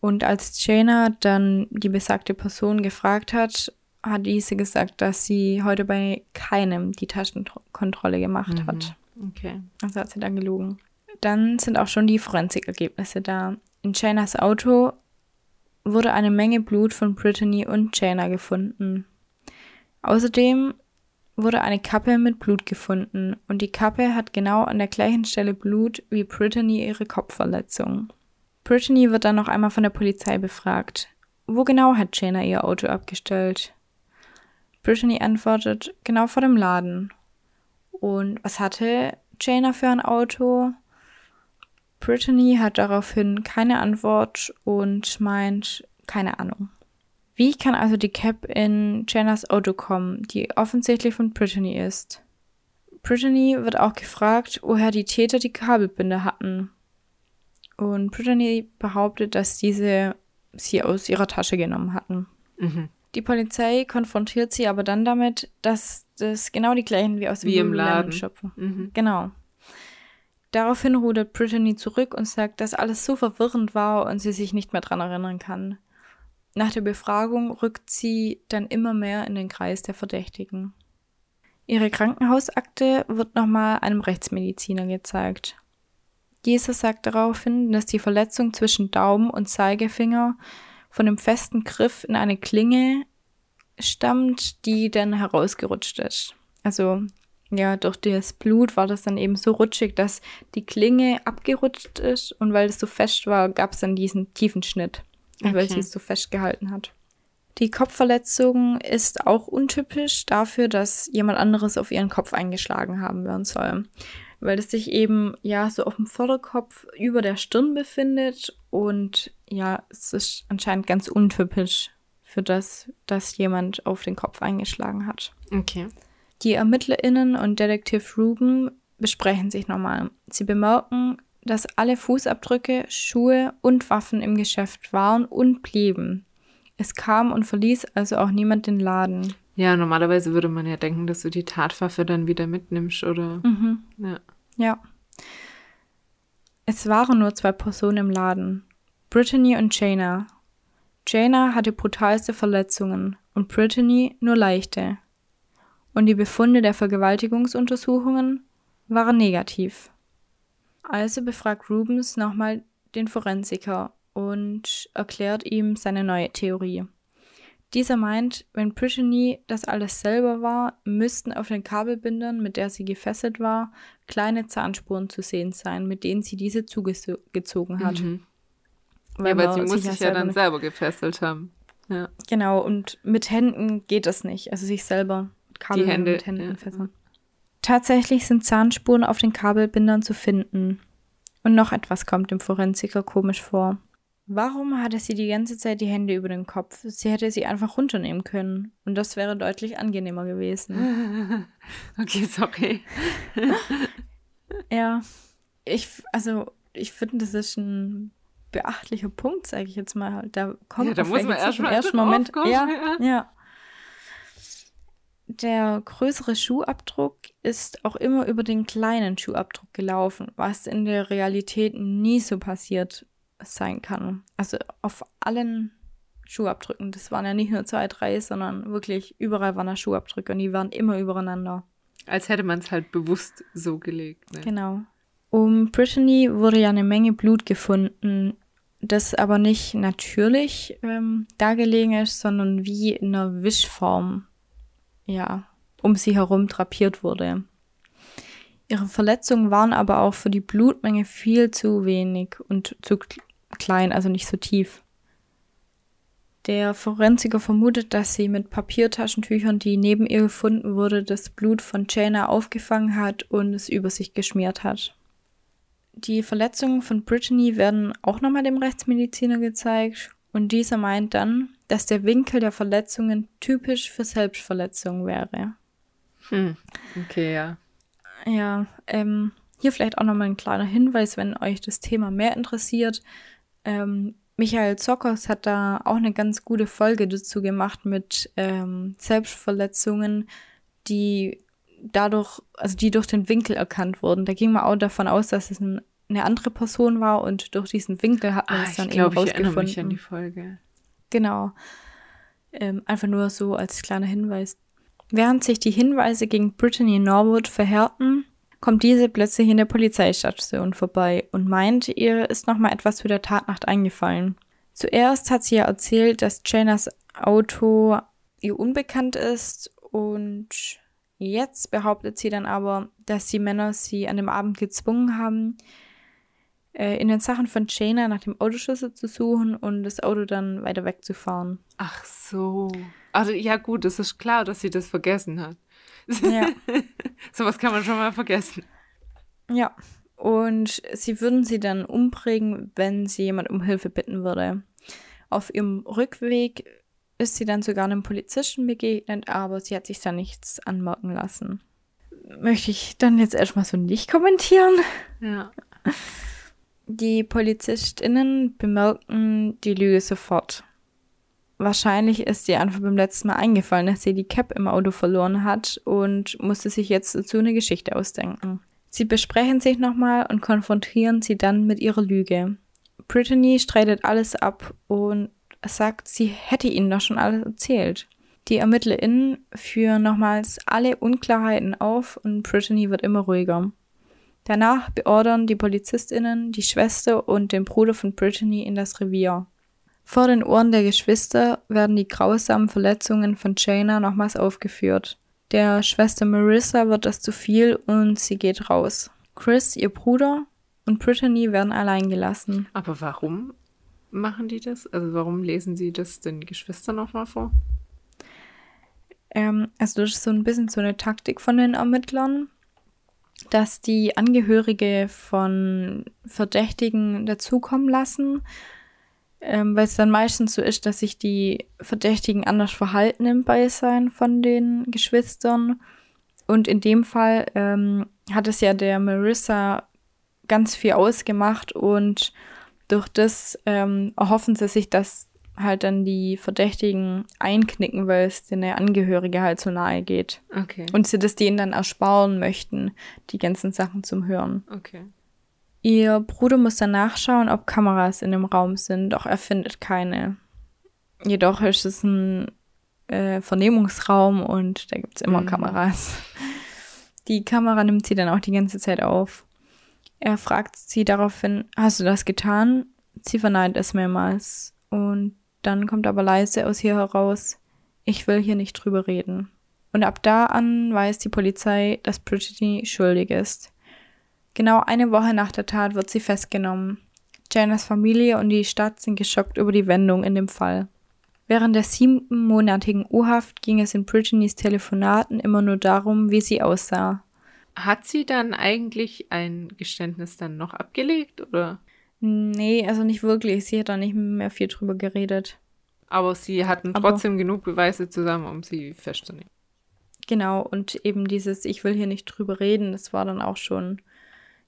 Und als Jana dann die besagte Person gefragt hat, hat diese gesagt, dass sie heute bei keinem die Taschenkontrolle gemacht mhm. hat. Okay. Also hat sie dann gelogen. Dann sind auch schon die Forensikergebnisse da. In Janas Auto wurde eine Menge Blut von Brittany und Jana gefunden. Außerdem wurde eine Kappe mit Blut gefunden und die Kappe hat genau an der gleichen Stelle Blut wie Brittany ihre Kopfverletzung. Brittany wird dann noch einmal von der Polizei befragt. Wo genau hat Jana ihr Auto abgestellt? Brittany antwortet, genau vor dem Laden. Und was hatte Jana für ein Auto? Brittany hat daraufhin keine Antwort und meint, keine Ahnung. Wie kann also die Cap in Jennas Auto kommen, die offensichtlich von Brittany ist? Brittany wird auch gefragt, woher die Täter die Kabelbinder hatten. Und Brittany behauptet, dass diese sie aus ihrer Tasche genommen hatten. Mhm. Die Polizei konfrontiert sie aber dann damit, dass das genau die gleichen wie aus dem wie im Laden schöpfen. Mhm. Genau. Daraufhin rudert Brittany zurück und sagt, dass alles so verwirrend war und sie sich nicht mehr dran erinnern kann. Nach der Befragung rückt sie dann immer mehr in den Kreis der Verdächtigen. Ihre Krankenhausakte wird nochmal einem Rechtsmediziner gezeigt. Dieser sagt daraufhin, dass die Verletzung zwischen Daumen und Zeigefinger von dem festen Griff in eine Klinge stammt, die dann herausgerutscht ist. Also ja, durch das Blut war das dann eben so rutschig, dass die Klinge abgerutscht ist und weil es so fest war, gab es dann diesen tiefen Schnitt okay. weil sie es so festgehalten hat. Die Kopfverletzung ist auch untypisch dafür, dass jemand anderes auf ihren Kopf eingeschlagen haben werden soll. Weil es sich eben ja so auf dem Vorderkopf über der Stirn befindet und ja, es ist anscheinend ganz untypisch für das, dass jemand auf den Kopf eingeschlagen hat. Okay. Die ErmittlerInnen und Detektiv Ruben besprechen sich nochmal. Sie bemerken, dass alle Fußabdrücke, Schuhe und Waffen im Geschäft waren und blieben. Es kam und verließ also auch niemand den Laden. Ja, normalerweise würde man ja denken, dass du die Tatwaffe dann wieder mitnimmst, oder? Mhm. Ja. Ja. Es waren nur zwei Personen im Laden. Brittany und Jana. Jana hatte brutalste Verletzungen und Brittany nur leichte. Und die Befunde der Vergewaltigungsuntersuchungen waren negativ. Also befragt Rubens nochmal den Forensiker und erklärt ihm seine neue Theorie. Dieser meint, wenn Brittany das alles selber war, müssten auf den Kabelbindern, mit der sie gefesselt war, kleine Zahnspuren zu sehen sein, mit denen sie diese zugezogen hat. Mhm. Weil ja, weil sie muss sich ja dann selber gefesselt haben. Ja. Genau, und mit Händen geht das nicht. Also sich selber mit Kabeln Hände, mit Händen ja. fesseln. Tatsächlich sind Zahnspuren auf den Kabelbindern zu finden. Und noch etwas kommt dem Forensiker komisch vor. Warum hatte sie die ganze Zeit die Hände über dem Kopf? Sie hätte sie einfach runternehmen können. Und das wäre deutlich angenehmer gewesen. okay, sorry. ja. Ich, also, ich finde, das ist ein beachtlicher Punkt, sage ich jetzt mal. Da kommt Ja, da muss man erst ersten Moment. ja. ja. Der größere Schuhabdruck ist auch immer über den kleinen Schuhabdruck gelaufen, was in der Realität nie so passiert sein kann. Also auf allen Schuhabdrücken, das waren ja nicht nur zwei, drei, sondern wirklich überall waren da Schuhabdrücke und die waren immer übereinander. Als hätte man es halt bewusst so gelegt. Ne? Genau. Um Brittany wurde ja eine Menge Blut gefunden, das aber nicht natürlich ähm, dargelegen ist, sondern wie in einer Wischform, ja, um sie herum drapiert wurde. Ihre Verletzungen waren aber auch für die Blutmenge viel zu wenig und zu kl- klein, also nicht so tief. Der Forensiker vermutet, dass sie mit Papiertaschentüchern, die neben ihr gefunden wurde, das Blut von Jana aufgefangen hat und es über sich geschmiert hat. Die Verletzungen von Brittany werden auch nochmal dem Rechtsmediziner gezeigt und dieser meint dann, dass der Winkel der Verletzungen typisch für Selbstverletzungen wäre. Hm. Okay, ja. Ja, ähm, hier vielleicht auch nochmal ein kleiner Hinweis, wenn euch das Thema mehr interessiert. Ähm, Michael Zockers hat da auch eine ganz gute Folge dazu gemacht mit ähm, Selbstverletzungen, die dadurch, also die durch den Winkel erkannt wurden. Da ging man auch davon aus, dass es ein, eine andere Person war und durch diesen Winkel hat man Ah, es ich dann glaube, eben ich erinnere mich an rausgefunden. die Folge. Genau. Ähm, einfach nur so als kleiner Hinweis. Während sich die Hinweise gegen Brittany Norwood verhärten, kommt diese plötzlich in der Polizeistation vorbei und meint, ihr ist nochmal etwas zu der Tatnacht eingefallen. Zuerst hat sie ja erzählt, dass Janas Auto ihr unbekannt ist und jetzt behauptet sie dann aber, dass die Männer sie an dem Abend gezwungen haben, äh, in den Sachen von Jana nach dem Autoschlüssel zu suchen und das Auto dann weiter wegzufahren. Ach so. Also, ja, gut, es ist klar, dass sie das vergessen hat. Ja. Sowas kann man schon mal vergessen. Ja. Und sie würden sie dann umbringen, wenn sie jemand um Hilfe bitten würde. Auf ihrem Rückweg ist sie dann sogar einem Polizisten begegnet, aber sie hat sich da nichts anmerken lassen. Möchte ich dann jetzt erstmal so nicht kommentieren. Ja. Die PolizistInnen bemerkten die Lüge sofort. Wahrscheinlich ist ihr einfach beim letzten Mal eingefallen, dass sie die Cap im Auto verloren hat und musste sich jetzt dazu eine Geschichte ausdenken. Sie besprechen sich nochmal und konfrontieren sie dann mit ihrer Lüge. Brittany streitet alles ab und sagt, sie hätte ihnen doch schon alles erzählt. Die ErmittlerInnen führen nochmals alle Unklarheiten auf und Brittany wird immer ruhiger. Danach beordern die PolizistInnen die Schwester und den Bruder von Brittany in das Revier. Vor den Ohren der Geschwister werden die grausamen Verletzungen von Jana nochmals aufgeführt. Der Schwester Marissa wird das zu viel und sie geht raus. Chris, ihr Bruder, und Brittany werden allein gelassen. Aber warum machen die das? Also, warum lesen sie das den Geschwistern nochmal vor? Ähm, also das ist so ein bisschen so eine Taktik von den Ermittlern, dass die Angehörige von Verdächtigen dazukommen lassen, ähm, weil es dann meistens so ist, dass sich die Verdächtigen anders verhalten im Beisein von den Geschwistern. Und in dem Fall ähm, hat es ja der Marissa ganz viel ausgemacht und durch das ähm, erhoffen sie sich, dass halt dann die Verdächtigen einknicken, weil es den Angehörige halt so nahe geht. Okay. Und sie das denen dann ersparen möchten, die ganzen Sachen zum Hören. Okay. Ihr Bruder muss dann nachschauen, ob Kameras in dem Raum sind, doch er findet keine. Jedoch ist es ein äh, Vernehmungsraum und da gibt es immer Mhm. Kameras. Die Kamera nimmt sie dann auch die ganze Zeit auf. Er fragt sie daraufhin, hast du das getan? Sie verneint es mehrmals. Und dann kommt aber leise aus ihr heraus, ich will hier nicht drüber reden. Und ab da an weiß die Polizei, dass Brittany schuldig ist. Genau eine Woche nach der Tat wird sie festgenommen. Janas Familie und die Stadt sind geschockt über die Wendung in dem Fall. Während der siebenmonatigen U-Haft ging es in Brittany's Telefonaten immer nur darum, wie sie aussah. Hat sie dann eigentlich ein Geständnis dann noch abgelegt, oder? Nee, also nicht wirklich. Sie hat da nicht mehr viel drüber geredet. Aber sie hatten Aber- trotzdem genug Beweise zusammen, um sie festzunehmen. Genau, und eben dieses Ich will hier nicht drüber reden, das war dann auch schon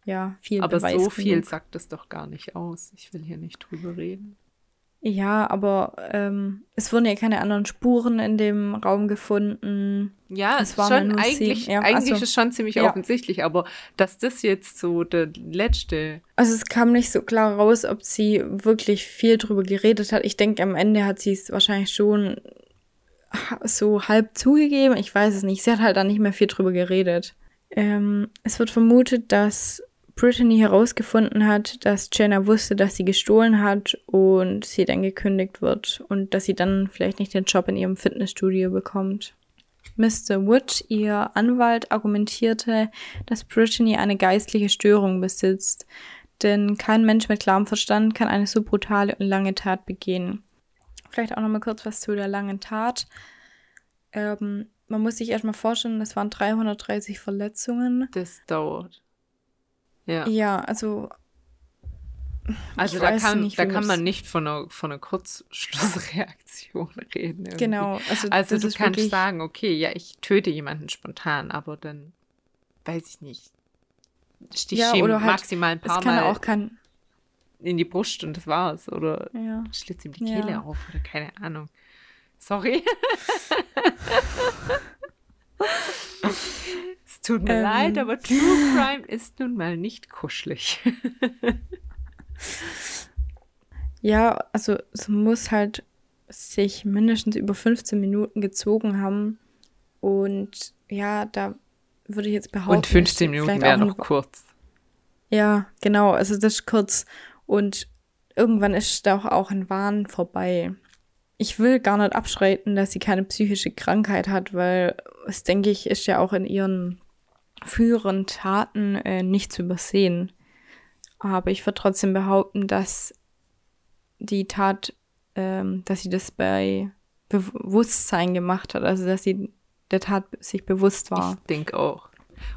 ja viel Aber Beweis so viel genug. sagt es doch gar nicht aus. Ich will hier nicht drüber reden. Ja, aber ähm, es wurden ja keine anderen Spuren in dem Raum gefunden. Ja, Es waren schon eigentlich, ja, eigentlich also- ist schon ziemlich ja. offensichtlich, aber dass das jetzt so der letzte. Also es kam nicht so klar raus, ob sie wirklich viel drüber geredet hat. Ich denke, am Ende hat sie es wahrscheinlich schon so halb zugegeben. Ich weiß es nicht. Sie hat halt dann nicht mehr viel drüber geredet. Ähm, es wird vermutet, dass Brittany herausgefunden hat, dass Jenna wusste, dass sie gestohlen hat und sie dann gekündigt wird und dass sie dann vielleicht nicht den Job in ihrem Fitnessstudio bekommt. Mr. Wood, ihr Anwalt, argumentierte, dass Brittany eine geistliche Störung besitzt, denn kein Mensch mit klarem Verstand kann eine so brutale und lange Tat begehen. Vielleicht auch noch mal kurz was zu der langen Tat. Ähm, man muss sich erstmal vorstellen, das waren 330 Verletzungen. Das dauert. Ja. Ja, also Also da kann, nicht, da kann man nicht von einer, von einer Kurzschlussreaktion reden. irgendwie. genau. Also, Also du kannst sagen, okay, ja, ich töte jemanden spontan, aber dann weiß ich nicht. Stich Ja, ihm oder halt, maximal ein paar kann Mal auch kein. in die Brust und das war's. Oder Ja. schlitz ihm die Ja. Kehle auf oder keine Ahnung. Sorry. es tut mir Ähm. leid, aber True Crime ist nun mal nicht kuschelig. Ja, also es muss halt sich mindestens über 15 Minuten gezogen haben. Und ja, da würde ich jetzt behaupten. Und 15 ist Minuten wäre noch kurz. Ja, genau. Also das ist kurz. Und irgendwann ist da auch ein Wahn vorbei. Ich will gar nicht abschreiten, dass sie keine psychische Krankheit hat, weil es, denke ich, ist ja auch in ihren früheren Taten äh, nicht zu übersehen. Aber ich würde trotzdem behaupten, dass die Tat, ähm, dass sie das bei Bewusstsein gemacht hat, also dass sie der Tat sich bewusst war. Ich denke auch.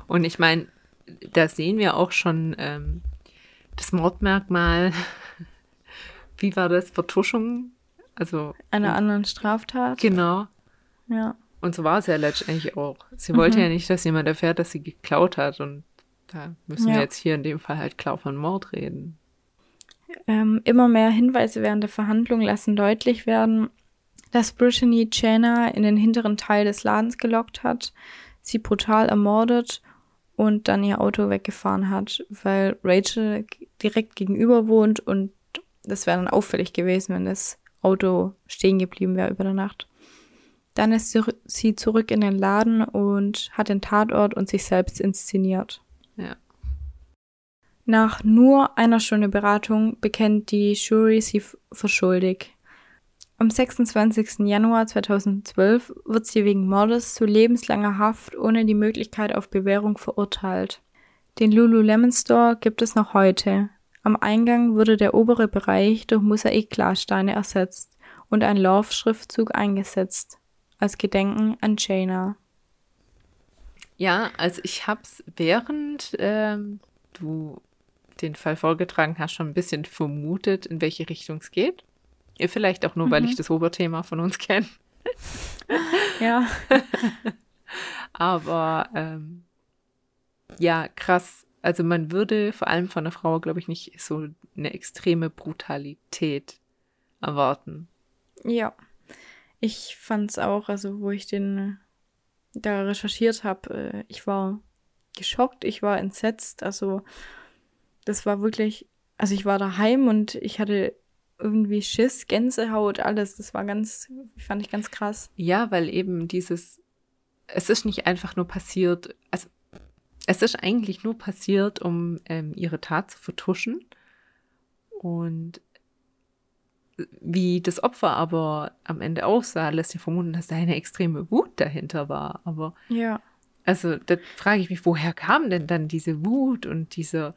Und ich meine, da sehen wir auch schon ähm, das Mordmerkmal. Wie war das? Vertuschung? Also, Einer anderen Straftat. genau. Ja. Und so war es ja letztendlich auch. Sie wollte Mhm. ja nicht, dass jemand erfährt, dass sie geklaut hat. Und da müssen Ja. wir jetzt hier in dem Fall halt klar von Mord reden. Ähm, immer mehr Hinweise während der Verhandlung lassen deutlich werden, dass Brittany Jenna in den hinteren Teil des Ladens gelockt hat, sie brutal ermordet und dann ihr Auto weggefahren hat, weil Rachel direkt gegenüber wohnt und das wäre dann auffällig gewesen, wenn das Auto stehen geblieben wäre über der Nacht. Dann ist sie- zurück in den Laden und hat den Tatort und sich selbst inszeniert. Ja. Nach nur einer Stunde Beratung bekennt die Jury sie für schuldig. Am 26. Januar 2012 wird sie wegen Mordes zu lebenslanger Haft ohne die Möglichkeit auf Bewährung verurteilt. Den Lululemon Store gibt es noch heute. Am Eingang wurde der obere Bereich durch Mosaikglassteine ersetzt und ein Love-Schriftzug eingesetzt, als Gedenken an Jaina. Ja, also ich hab's während ähm, du den Fall vorgetragen hast, schon ein bisschen vermutet, in welche Richtung es geht. Vielleicht auch nur, weil Mhm. ich das Oberthema von uns kenne. Ja, Aber ähm, ja, krass. Also man würde vor allem von einer Frau, glaube ich, nicht so eine extreme Brutalität erwarten. Ja, ich fand's auch, also wo ich den äh, da recherchiert habe, äh, ich war geschockt, ich war entsetzt, also das war wirklich, also ich war daheim und ich hatte irgendwie Schiss, Gänsehaut, alles, das war ganz, fand ich ganz krass. Ja, weil eben dieses, es ist nicht einfach nur passiert, also es ist eigentlich nur passiert, um ähm, ihre Tat zu vertuschen. Und wie das Opfer aber am Ende aussah, lässt ja vermuten, dass da eine extreme Wut dahinter war. Aber Ja, also da frage ich mich, woher kam denn dann diese Wut und diese,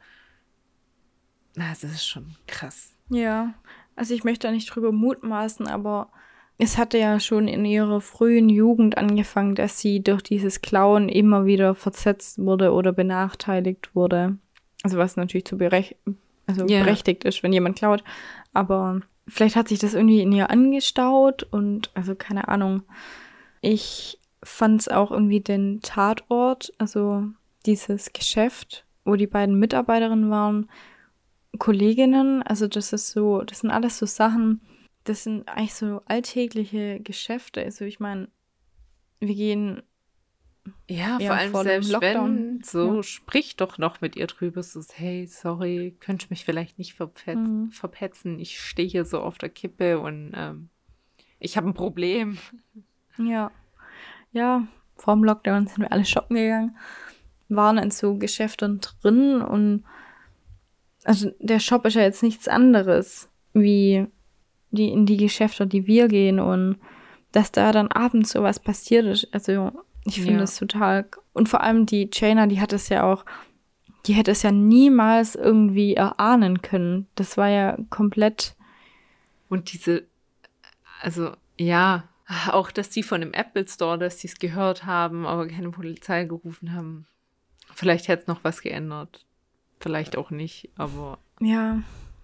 na, das ist schon krass. ja, also ich möchte da nicht drüber mutmaßen, aber es hatte ja schon in ihrer frühen Jugend angefangen, dass sie durch dieses Klauen immer wieder versetzt wurde oder benachteiligt wurde. Also was natürlich zu berech also Ja. berechtigt ist, wenn jemand klaut. Aber vielleicht hat sich das irgendwie in ihr angestaut und also keine Ahnung. Ich fand es auch irgendwie den Tatort, also dieses Geschäft, wo die beiden Mitarbeiterinnen waren, Kolleginnen. Also das ist so, das sind alles so Sachen, das sind eigentlich so alltägliche Geschäfte. Also ich meine, wir gehen ja, vor allem vor selbst wenn, so ja. sprich doch noch mit ihr drüber, so hey, sorry, könnte mich vielleicht nicht verpetz mhm. verpetzen, ich stehe hier so auf der Kippe und ähm, ich habe ein Problem. Ja, ja, vor dem Lockdown sind wir alle shoppen gegangen, waren in so Geschäften drin und also der Shop ist ja jetzt nichts anderes wie die in die Geschäfte, die wir gehen und dass da dann abends sowas passiert ist. Also ich finde ja. es total. Und vor allem die Jaina, die hat es ja auch, die hätte es ja niemals irgendwie erahnen können. Das war ja komplett. Und diese, also ja, auch dass die von dem Apple Store, dass die es gehört haben, aber keine Polizei gerufen haben. Vielleicht hätte es noch was geändert. Vielleicht auch nicht, aber. Ja,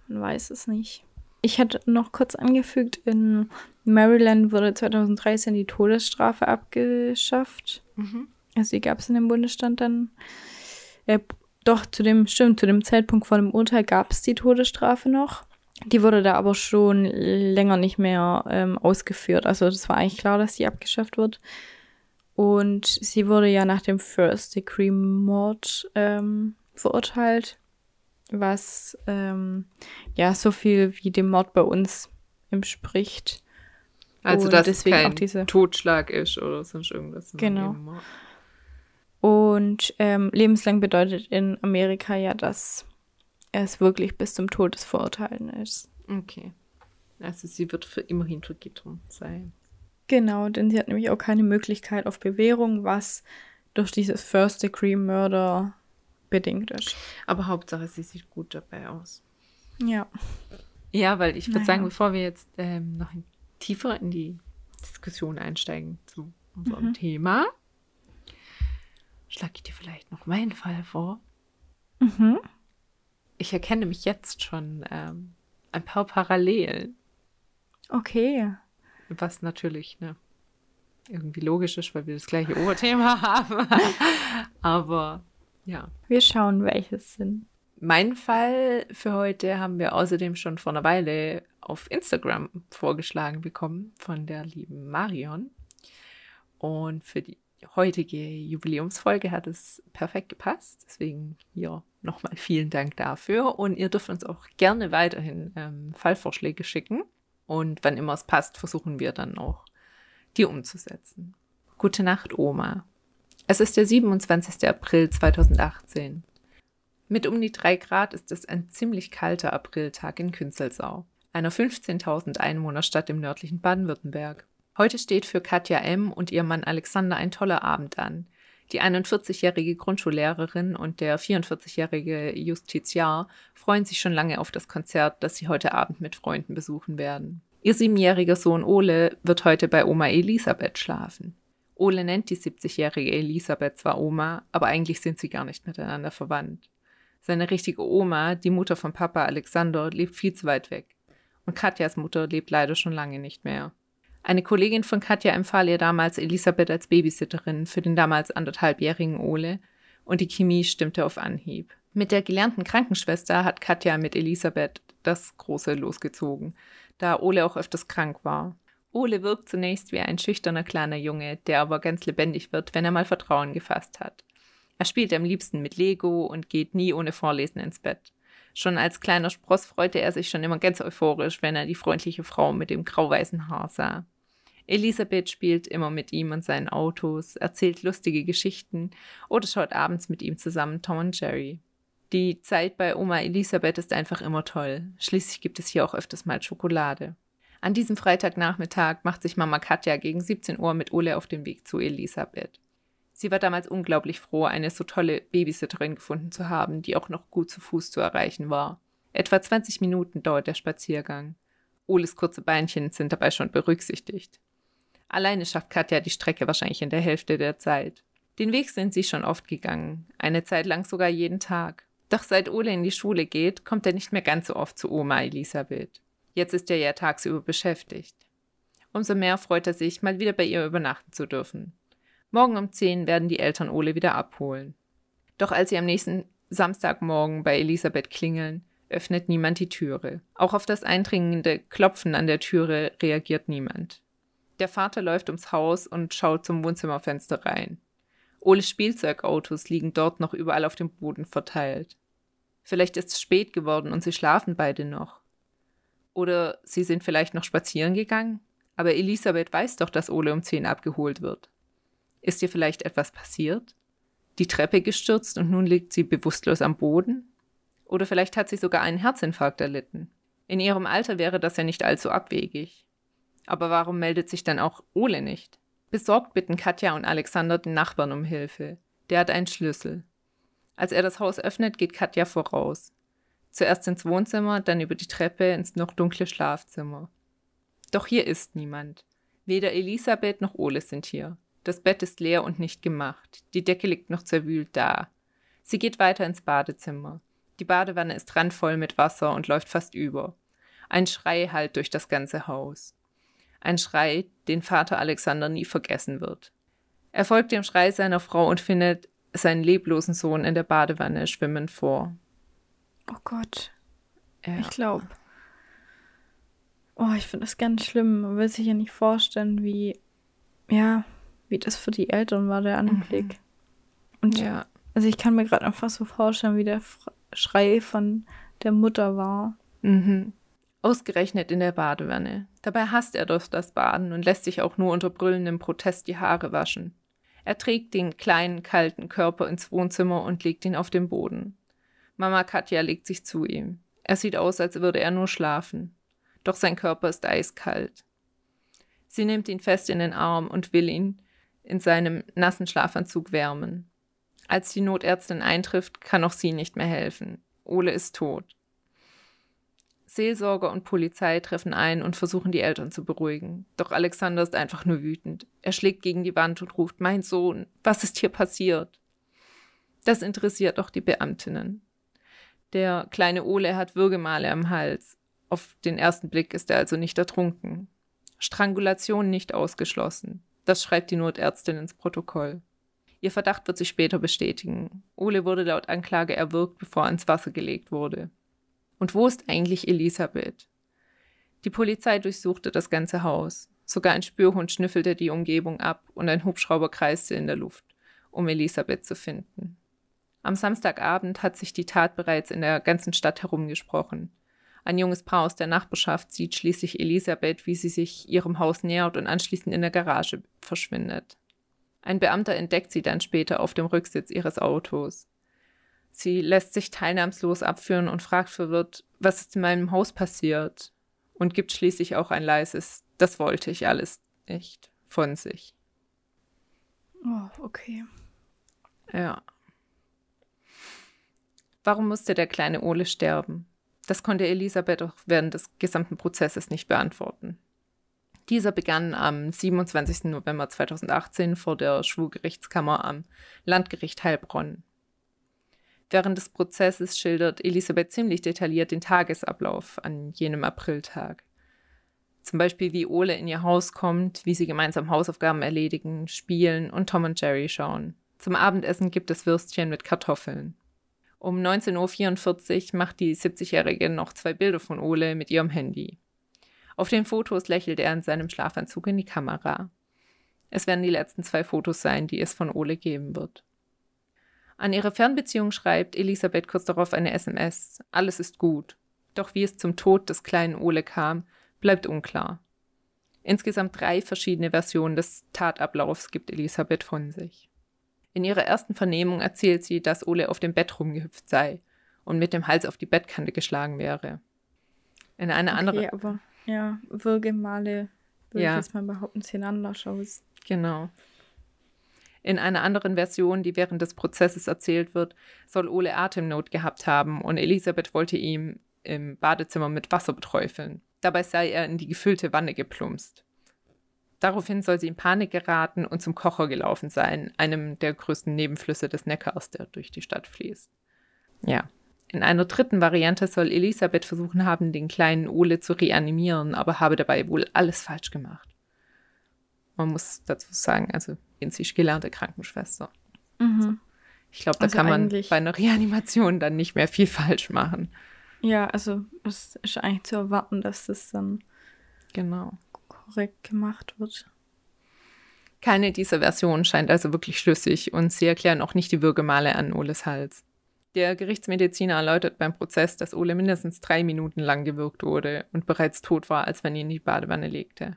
man weiß es nicht. Ich hatte noch kurz angefügt, in Maryland wurde 2013 die Todesstrafe abgeschafft. Mhm. Also die gab es in dem Bundesstand dann. Äh, doch, zu dem, stimmt, zu dem Zeitpunkt vor dem Urteil gab es die Todesstrafe noch. Die wurde da aber schon länger nicht mehr ähm, ausgeführt. Also das war eigentlich klar, dass die abgeschafft wird. Und sie wurde ja nach dem First Degree Mord ähm, verurteilt was ähm, ja so viel wie dem Mord bei uns entspricht. Also und dass deswegen es kein auch diese Totschlag ist oder sonst irgendwas. Genau. Und ähm, lebenslang bedeutet in Amerika ja, dass es wirklich bis zum Todesverurteilen ist. Okay. Also sie wird für immer hinter Gittern sein. Genau, denn sie hat nämlich auch keine Möglichkeit auf Bewährung, was durch dieses First Degree Murder bedingt ist. Aber Hauptsache, sie sieht gut dabei aus. Ja. Ja, weil ich würde naja. sagen, bevor wir jetzt ähm, noch in, tiefer in die Diskussion einsteigen zu unserem mhm. Thema, schlage ich dir vielleicht noch meinen Fall vor. Mhm. Ich erkenne mich jetzt schon ähm, ein paar Parallelen. Okay. Was natürlich ne, irgendwie logisch ist, weil wir das gleiche Oberthema haben. Aber ja. Wir schauen, welches sind. Mein Fall für heute haben wir außerdem schon vor einer Weile auf Instagram vorgeschlagen bekommen von der lieben Marion. Und für die heutige Jubiläumsfolge hat es perfekt gepasst. Deswegen hier nochmal vielen Dank dafür. Und ihr dürft uns auch gerne weiterhin ähm, Fallvorschläge schicken. Und wann immer es passt, versuchen wir dann auch, die umzusetzen. Gute Nacht, Oma. Es ist der 27. April 2018. Mit um die 3 Grad ist es ein ziemlich kalter Apriltag in Künzelsau, einer 15.000 Einwohnerstadt im nördlichen Baden-Württemberg. Heute steht für Katja M. und ihr Mann Alexander ein toller Abend an. Die 41-jährige Grundschullehrerin und der 44-jährige Justiziar freuen sich schon lange auf das Konzert, das sie heute Abend mit Freunden besuchen werden. Ihr siebenjähriger Sohn Ole wird heute bei Oma Elisabeth schlafen. Ole nennt die 70-jährige Elisabeth zwar Oma, aber eigentlich sind sie gar nicht miteinander verwandt. Seine richtige Oma, die Mutter von Papa Alexander, lebt viel zu weit weg. Und Katjas Mutter lebt leider schon lange nicht mehr. Eine Kollegin von Katja empfahl ihr damals Elisabeth als Babysitterin für den damals anderthalbjährigen Ole und die Chemie stimmte auf Anhieb. Mit der gelernten Krankenschwester hat Katja mit Elisabeth das Große losgezogen, da Ole auch öfters krank war. Ole wirkt zunächst wie ein schüchterner kleiner Junge, der aber ganz lebendig wird, wenn er mal Vertrauen gefasst hat. Er spielt am liebsten mit Lego und geht nie ohne Vorlesen ins Bett. Schon als kleiner Spross freute er sich schon immer ganz euphorisch, wenn er die freundliche Frau mit dem grauweißen Haar sah. Elisabeth spielt immer mit ihm und seinen Autos, erzählt lustige Geschichten oder schaut abends mit ihm zusammen Tom und Jerry. Die Zeit bei Oma Elisabeth ist einfach immer toll. Schließlich gibt es hier auch öfters mal Schokolade. An diesem Freitagnachmittag macht sich Mama Katja gegen 17 Uhr mit Ole auf den Weg zu Elisabeth. Sie war damals unglaublich froh, eine so tolle Babysitterin gefunden zu haben, die auch noch gut zu Fuß zu erreichen war. Etwa 20 Minuten dauert der Spaziergang. Oles kurze Beinchen sind dabei schon berücksichtigt. Alleine schafft Katja die Strecke wahrscheinlich in der Hälfte der Zeit. Den Weg sind sie schon oft gegangen, eine Zeit lang sogar jeden Tag. Doch seit Ole in die Schule geht, kommt er nicht mehr ganz so oft zu Oma Elisabeth. Jetzt ist er ja tagsüber beschäftigt. Umso mehr freut er sich, mal wieder bei ihr übernachten zu dürfen. Morgen um zehn werden die Eltern Ole wieder abholen. Doch als sie am nächsten Samstagmorgen bei Elisabeth klingeln, öffnet niemand die Türe. Auch auf das eindringende Klopfen an der Türe reagiert niemand. Der Vater läuft ums Haus und schaut zum Wohnzimmerfenster rein. Oles Spielzeugautos liegen dort noch überall auf dem Boden verteilt. Vielleicht ist es spät geworden und sie schlafen beide noch. Oder sie sind vielleicht noch spazieren gegangen? Aber Elisabeth weiß doch, dass Ole um zehn abgeholt wird. Ist ihr vielleicht etwas passiert? Die Treppe gestürzt und nun liegt sie bewusstlos am Boden? Oder vielleicht hat sie sogar einen Herzinfarkt erlitten. In ihrem Alter wäre das ja nicht allzu abwegig. Aber warum meldet sich dann auch Ole nicht? Besorgt bitten Katja und Alexander den Nachbarn um Hilfe. Der hat einen Schlüssel. Als er das Haus öffnet, geht Katja voraus. Zuerst ins Wohnzimmer, dann über die Treppe ins noch dunkle Schlafzimmer. Doch hier ist niemand. Weder Elisabeth noch Ole sind hier. Das Bett ist leer und nicht gemacht. Die Decke liegt noch zerwühlt da. Sie geht weiter ins Badezimmer. Die Badewanne ist randvoll mit Wasser und läuft fast über. Ein Schrei hallt durch das ganze Haus. Ein Schrei, den Vater Alexander nie vergessen wird. Er folgt dem Schrei seiner Frau und findet seinen leblosen Sohn in der Badewanne schwimmend vor. Oh Gott. Ja. Ich glaube. Oh, ich finde das ganz schlimm. Man will sich ja nicht vorstellen, wie, ja, wie das für die Eltern war, der Anblick. Mhm. Und ja. Also ich kann mir gerade einfach so vorstellen, wie der Schrei von der Mutter war. Mhm. Ausgerechnet in der Badewanne. Dabei hasst er doch das Baden und lässt sich auch nur unter brüllendem Protest die Haare waschen. Er trägt den kleinen, kalten Körper ins Wohnzimmer und legt ihn auf den Boden. Mama Katja legt sich zu ihm. Er sieht aus, als würde er nur schlafen. Doch sein Körper ist eiskalt. Sie nimmt ihn fest in den Arm und will ihn in seinem nassen Schlafanzug wärmen. Als die Notärztin eintrifft, kann auch sie nicht mehr helfen. Ole ist tot. Seelsorger und Polizei treffen ein und versuchen die Eltern zu beruhigen. Doch Alexander ist einfach nur wütend. Er schlägt gegen die Wand und ruft, mein Sohn, was ist hier passiert? Das interessiert doch die Beamtinnen. Der kleine Ole hat Würgemale am Hals. Auf den ersten Blick ist er also nicht ertrunken. Strangulation nicht ausgeschlossen. Das schreibt die Notärztin ins Protokoll. Ihr Verdacht wird sich später bestätigen. Ole wurde laut Anklage erwürgt, bevor er ins Wasser gelegt wurde. Und wo ist eigentlich Elisabeth? Die Polizei durchsuchte das ganze Haus. Sogar ein Spürhund schnüffelte die Umgebung ab und ein Hubschrauber kreiste in der Luft, um Elisabeth zu finden. Am Samstagabend hat sich die Tat bereits in der ganzen Stadt herumgesprochen. Ein junges Paar aus der Nachbarschaft sieht schließlich Elisabeth, wie sie sich ihrem Haus nähert und anschließend in der Garage verschwindet. Ein Beamter entdeckt sie dann später auf dem Rücksitz ihres Autos. Sie lässt sich teilnahmslos abführen und fragt verwirrt, was ist in meinem Haus passiert? Und gibt schließlich auch ein leises, das wollte ich alles nicht, von sich. Oh, okay. Ja. Warum musste der kleine Ole sterben? Das konnte Elisabeth auch während des gesamten Prozesses nicht beantworten. Dieser begann am 27. November 2018 vor der Schwurgerichtskammer am Landgericht Heilbronn. Während des Prozesses schildert Elisabeth ziemlich detailliert den Tagesablauf an jenem Apriltag. Zum Beispiel, wie Ole in ihr Haus kommt, wie sie gemeinsam Hausaufgaben erledigen, spielen und Tom und Jerry schauen. Zum Abendessen gibt es Würstchen mit Kartoffeln. Um 19.44 Uhr macht die 70-Jährige noch zwei Bilder von Ole mit ihrem Handy. Auf den Fotos lächelt er in seinem Schlafanzug in die Kamera. Es werden die letzten zwei Fotos sein, die es von Ole geben wird. An ihre Fernbeziehung schreibt Elisabeth kurz darauf eine SMS. Alles ist gut. Doch wie es zum Tod des kleinen Ole kam, bleibt unklar. Insgesamt drei verschiedene Versionen des Tatablaufs gibt Elisabeth von sich. In ihrer ersten Vernehmung erzählt sie, dass Ole auf dem Bett rumgehüpft sei und mit dem Hals auf die Bettkante geschlagen wäre. In einer okay, anderen. aber ja, Würgemale würde ja. ich jetzt mal behaupten, sehen anders aus. Genau. In einer anderen Version, die während des Prozesses erzählt wird, soll Ole Atemnot gehabt haben und Elisabeth wollte ihm im Badezimmer mit Wasser beträufeln. Dabei sei er in die gefüllte Wanne geplumpst. Daraufhin soll sie in Panik geraten und zum Kocher gelaufen sein, einem der größten Nebenflüsse des Neckars, der durch die Stadt fließt. Ja. In einer dritten Variante soll Elisabeth versuchen haben, den kleinen Ole zu reanimieren, aber habe dabei wohl alles falsch gemacht. Man muss dazu sagen, also sie ist gelernte Krankenschwester. Mhm. Ich glaube, da Also kann man bei einer Reanimation dann nicht mehr viel falsch machen. Ja, also es ist eigentlich zu erwarten, dass das dann Genau. Korrekt gemacht wird. Keine dieser Versionen scheint also wirklich schlüssig und sie erklären auch nicht die Würgemale an Oles Hals. Der Gerichtsmediziner erläutert beim Prozess, dass Ole mindestens drei Minuten lang gewürgt wurde und bereits tot war, als man ihn in die Badewanne legte.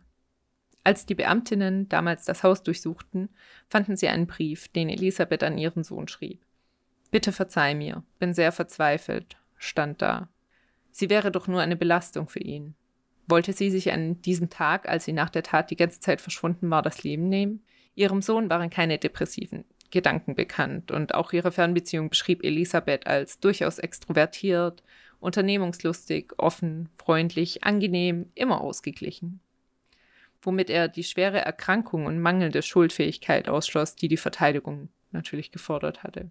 Als die Beamtinnen damals das Haus durchsuchten, fanden sie einen Brief, den Elisabeth an ihren Sohn schrieb. Bitte verzeih mir, bin sehr verzweifelt, stand da. Sie wäre doch nur eine Belastung für ihn. Wollte sie sich an diesem Tag, als sie nach der Tat die ganze Zeit verschwunden war, das Leben nehmen? Ihrem Sohn waren keine depressiven Gedanken bekannt und auch ihre Fernbeziehung beschrieb Elisabeth als durchaus extrovertiert, unternehmungslustig, offen, freundlich, angenehm, immer ausgeglichen. Womit er die schwere Erkrankung und mangelnde Schuldfähigkeit ausschloss, die die Verteidigung natürlich gefordert hatte.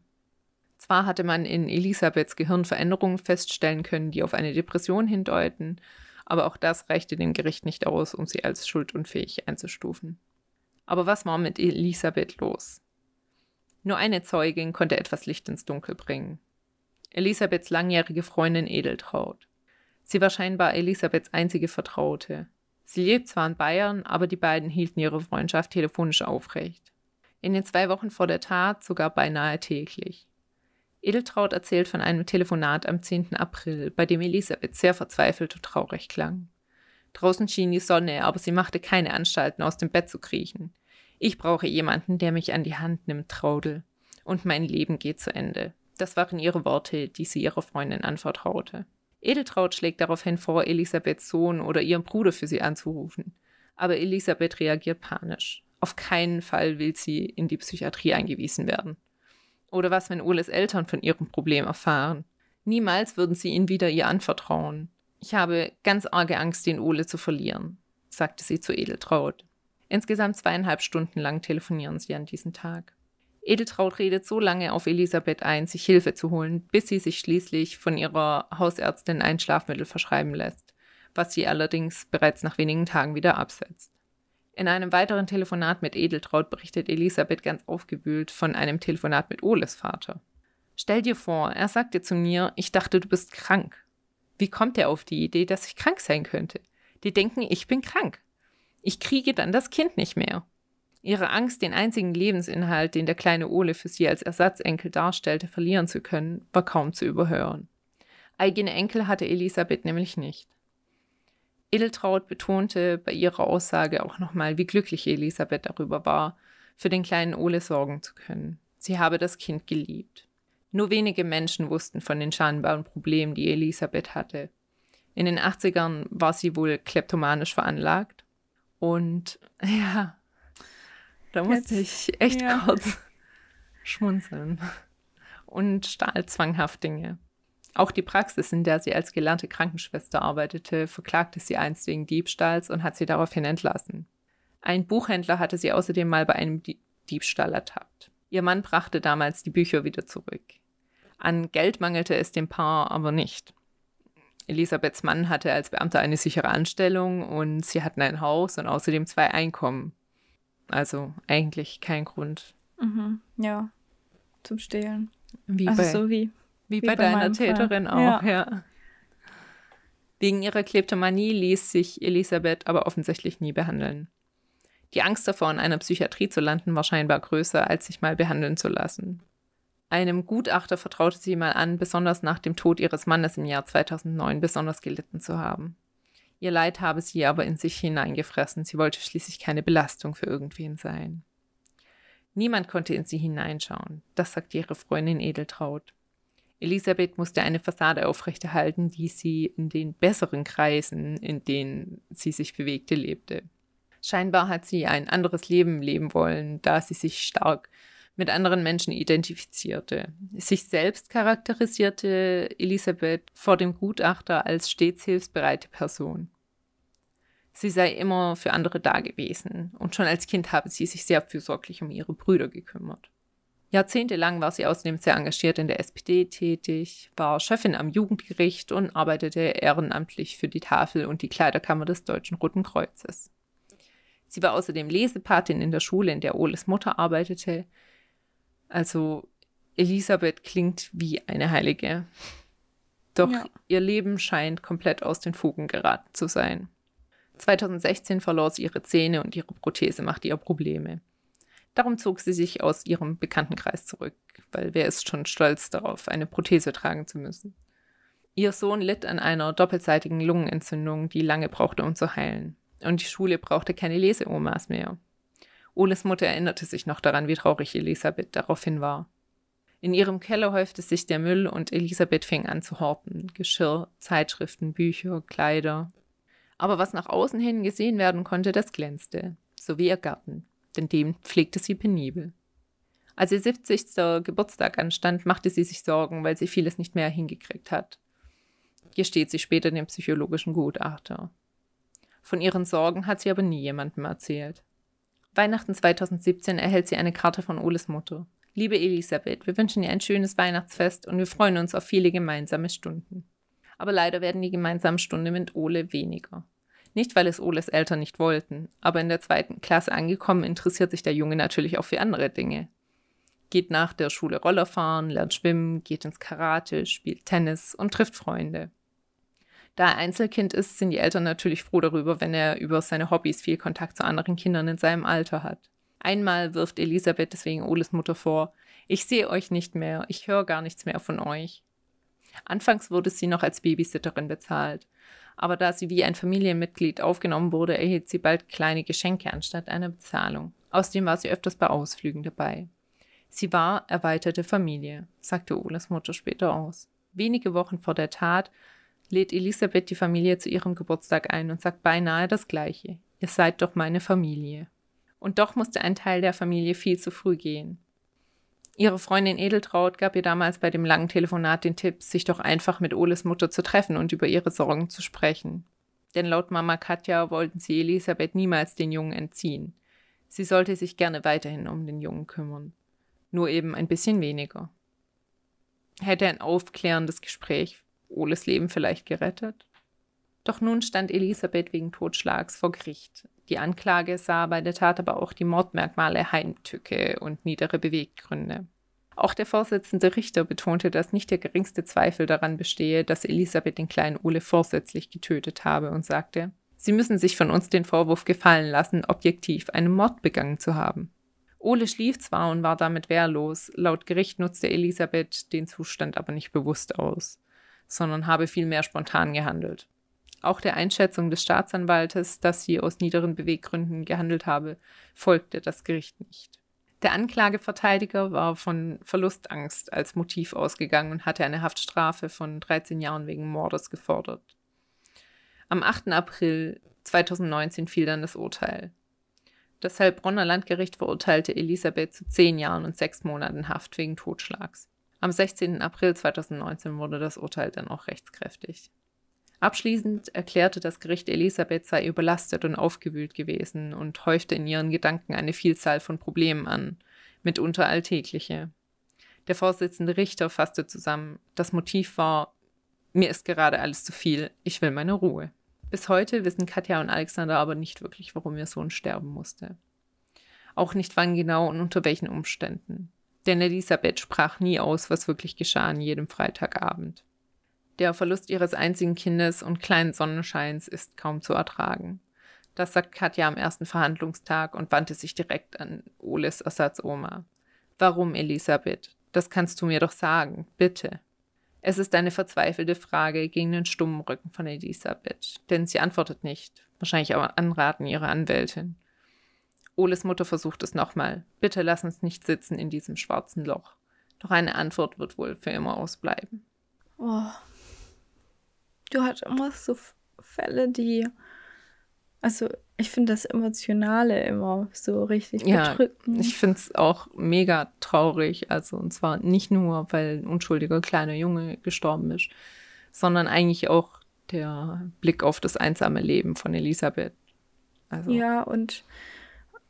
Zwar hatte man in Elisabeths Gehirn Veränderungen feststellen können, die auf eine Depression hindeuten, aber auch das reichte dem Gericht nicht aus, um sie als schuldunfähig einzustufen. Aber was war mit Elisabeth los? Nur eine Zeugin konnte etwas Licht ins Dunkel bringen. Elisabeths langjährige Freundin Edeltraut. Sie war scheinbar Elisabeths einzige Vertraute. Sie lebt zwar in Bayern, aber die beiden hielten ihre Freundschaft telefonisch aufrecht. In den zwei Wochen vor der Tat sogar beinahe täglich. Edeltraut erzählt von einem Telefonat am 10. April, bei dem Elisabeth sehr verzweifelt und traurig klang. Draußen schien die Sonne, aber sie machte keine Anstalten, aus dem Bett zu kriechen. Ich brauche jemanden, der mich an die Hand nimmt, Traudel. Und mein Leben geht zu Ende. Das waren ihre Worte, die sie ihrer Freundin anvertraute. Edeltraut schlägt daraufhin vor, Elisabeths Sohn oder ihren Bruder für sie anzurufen. Aber Elisabeth reagiert panisch. Auf keinen Fall will sie in die Psychiatrie eingewiesen werden. Oder was, wenn Oles Eltern von ihrem Problem erfahren? Niemals würden sie ihn wieder ihr anvertrauen. Ich habe ganz arge Angst, den Ole zu verlieren, sagte sie zu Edeltraut. Insgesamt zweieinhalb Stunden lang telefonieren sie an diesem Tag. Edeltraut redet so lange auf Elisabeth ein, sich Hilfe zu holen, bis sie sich schließlich von ihrer Hausärztin ein Schlafmittel verschreiben lässt, was sie allerdings bereits nach wenigen Tagen wieder absetzt. In einem weiteren Telefonat mit Edeltraut berichtet Elisabeth ganz aufgewühlt von einem Telefonat mit Oles Vater. Stell dir vor, er sagte zu mir, ich dachte, du bist krank. Wie kommt er auf die Idee, dass ich krank sein könnte? Die denken, ich bin krank. Ich kriege dann das Kind nicht mehr. Ihre Angst, den einzigen Lebensinhalt, den der kleine Ole für sie als Ersatzenkel darstellte, verlieren zu können, war kaum zu überhören. Eigene Enkel hatte Elisabeth nämlich nicht. Edeltraut betonte bei ihrer Aussage auch nochmal, wie glücklich Elisabeth darüber war, für den kleinen Ole sorgen zu können. Sie habe das Kind geliebt. Nur wenige Menschen wussten von den scheinbaren Problemen, die Elisabeth hatte. In den 80ern war sie wohl kleptomanisch veranlagt. Und ja, da musste Jetzt, ich echt ja. kurz schmunzeln. Und stahl zwanghaft Dinge. Auch die Praxis, in der sie als gelernte Krankenschwester arbeitete, verklagte sie einst wegen Diebstahls und hat sie daraufhin entlassen. Ein Buchhändler hatte sie außerdem mal bei einem Die- Diebstahl ertappt. Ihr Mann brachte damals die Bücher wieder zurück. An Geld mangelte es dem Paar aber nicht. Elisabeths Mann hatte als Beamter eine sichere Anstellung und sie hatten ein Haus und außerdem zwei Einkommen. Also eigentlich kein Grund. Mhm. Ja, zum Stehlen. Wie also bei, so wie. Wie wie bei, bei deiner meinem Fall. Täterin auch, Ja. ja. Wegen ihrer Kleptomanie ließ sich Elisabeth aber offensichtlich nie behandeln. Die Angst davor, in einer Psychiatrie zu landen, war scheinbar größer, als sich mal behandeln zu lassen. Einem Gutachter vertraute sie mal an, besonders nach dem Tod ihres Mannes im Jahr 2009 besonders gelitten zu haben. Ihr Leid habe sie aber in sich hineingefressen, sie wollte schließlich keine Belastung für irgendwen sein. Niemand konnte in sie hineinschauen, das sagte ihre Freundin Edeltraut. Elisabeth musste eine Fassade aufrechterhalten, die sie in den besseren Kreisen, in denen sie sich bewegte, lebte. Scheinbar hat sie ein anderes Leben leben wollen, da sie sich stark mit anderen Menschen identifizierte. Sich selbst charakterisierte Elisabeth vor dem Gutachter als stets hilfsbereite Person. Sie sei immer für andere da gewesen und schon als Kind habe sie sich sehr fürsorglich um ihre Brüder gekümmert. Jahrzehntelang war sie außerdem sehr engagiert in der SPD tätig, war Chefin am Jugendgericht und arbeitete ehrenamtlich für die Tafel und die Kleiderkammer des Deutschen Roten Kreuzes. Sie war außerdem Lesepatin in der Schule, in der Oles Mutter arbeitete. Also Elisabeth klingt wie eine Heilige. Doch Ja. ihr Leben scheint komplett aus den Fugen geraten zu sein. 2016 verlor sie ihre Zähne und ihre Prothese machte ihr Probleme. Darum zog sie sich aus ihrem Bekanntenkreis zurück, weil wer ist schon stolz darauf, eine Prothese tragen zu müssen. Ihr Sohn litt an einer doppelseitigen Lungenentzündung, die lange brauchte, um zu heilen. Und die Schule brauchte keine Leseomas mehr. Oles Mutter erinnerte sich noch daran, wie traurig Elisabeth daraufhin war. In ihrem Keller häufte sich der Müll und Elisabeth fing an zu horten. Geschirr, Zeitschriften, Bücher, Kleider. Aber was nach außen hin gesehen werden konnte, das glänzte. So wie ihr Garten. Denn den pflegte sie penibel. Als ihr 70. Geburtstag anstand, machte sie sich Sorgen, weil sie vieles nicht mehr hingekriegt hat. Gesteht sie später dem psychologischen Gutachter. Von ihren Sorgen hat sie aber nie jemandem erzählt. Weihnachten 2017 erhält sie eine Karte von Oles Mutter. Liebe Elisabeth, wir wünschen dir ein schönes Weihnachtsfest und wir freuen uns auf viele gemeinsame Stunden. Aber leider werden die gemeinsamen Stunden mit Ole weniger. Nicht, weil es Oles Eltern nicht wollten, aber in der zweiten Klasse angekommen interessiert sich der Junge natürlich auch für andere Dinge. Geht nach der Schule Roller fahren, lernt schwimmen, geht ins Karate, spielt Tennis und trifft Freunde. Da er Einzelkind ist, sind die Eltern natürlich froh darüber, wenn er über seine Hobbys viel Kontakt zu anderen Kindern in seinem Alter hat. Einmal wirft Elisabeth deswegen Oles Mutter vor, ich sehe euch nicht mehr, ich höre gar nichts mehr von euch. Anfangs wurde sie noch als Babysitterin bezahlt, aber da sie wie ein Familienmitglied aufgenommen wurde, erhielt sie bald kleine Geschenke anstatt einer Bezahlung. Außerdem war sie öfters bei Ausflügen dabei. Sie war erweiterte Familie, sagte Oles Mutter später aus. Wenige Wochen vor der Tat lädt Elisabeth die Familie zu ihrem Geburtstag ein und sagt beinahe das Gleiche. Ihr seid doch meine Familie. Und doch musste ein Teil der Familie viel zu früh gehen. Ihre Freundin Edeltraut gab ihr damals bei dem langen Telefonat den Tipp, sich doch einfach mit Oles Mutter zu treffen und über ihre Sorgen zu sprechen. Denn laut Mama Katja wollten sie Elisabeth niemals den Jungen entziehen. Sie sollte sich gerne weiterhin um den Jungen kümmern. Nur eben ein bisschen weniger. Hätte ein aufklärendes Gespräch Oles Leben vielleicht gerettet? Doch nun stand Elisabeth wegen Totschlags vor Gericht. Die Anklage sah bei der Tat aber auch die Mordmerkmale Heimtücke und niedere Beweggründe. Auch der Vorsitzende Richter betonte, dass nicht der geringste Zweifel daran bestehe, dass Elisabeth den kleinen Ole vorsätzlich getötet habe und sagte, Sie müssen sich von uns den Vorwurf gefallen lassen, objektiv einen Mord begangen zu haben. Ole schlief zwar und war damit wehrlos, laut Gericht nutzte Elisabeth den Zustand aber nicht bewusst aus, sondern habe vielmehr spontan gehandelt. Auch der Einschätzung des Staatsanwaltes, dass sie aus niederen Beweggründen gehandelt habe, folgte das Gericht nicht. Der Anklageverteidiger war von Verlustangst als Motiv ausgegangen und hatte eine Haftstrafe von 13 Jahren wegen Mordes gefordert. Am 8. April 2019 fiel dann das Urteil. Das Heilbronner Landgericht verurteilte Elisabeth zu 10 Jahren und 6 Monaten Haft wegen Totschlags. Am 16. April 2019 wurde das Urteil dann auch rechtskräftig. Abschließend erklärte das Gericht, Elisabeth sei überlastet und aufgewühlt gewesen und häufte in ihren Gedanken eine Vielzahl von Problemen an, mitunter alltägliche. Der Vorsitzende Richter fasste zusammen, das Motiv war, mir ist gerade alles zu viel, ich will meine Ruhe. Bis heute wissen Katja und Alexander aber nicht wirklich, warum ihr Sohn sterben musste. Auch nicht wann genau und unter welchen Umständen. Denn Elisabeth sprach nie aus, was wirklich geschah an jedem Freitagabend. Der Verlust ihres einzigen Kindes und kleinen Sonnenscheins ist kaum zu ertragen. Das sagt Katja am ersten Verhandlungstag und wandte sich direkt an Oles Ersatzoma. Warum, Elisabeth? Das kannst du mir doch sagen, bitte. Es ist eine verzweifelte Frage gegen den stummen Rücken von Elisabeth, denn sie antwortet nicht, wahrscheinlich auch anraten ihrer Anwältin. Oles Mutter versucht es nochmal. Bitte lass uns nicht sitzen in diesem schwarzen Loch. Doch eine Antwort wird wohl für immer ausbleiben. Oh. Du hast immer so Fälle, die. Also, ich finde das Emotionale immer so richtig Ja, bedrückend. Ich finde es auch mega traurig. Also, und zwar nicht nur, weil ein unschuldiger kleiner Junge gestorben ist, sondern eigentlich auch der Blick auf das einsame Leben von Elisabeth. Also, Ja, und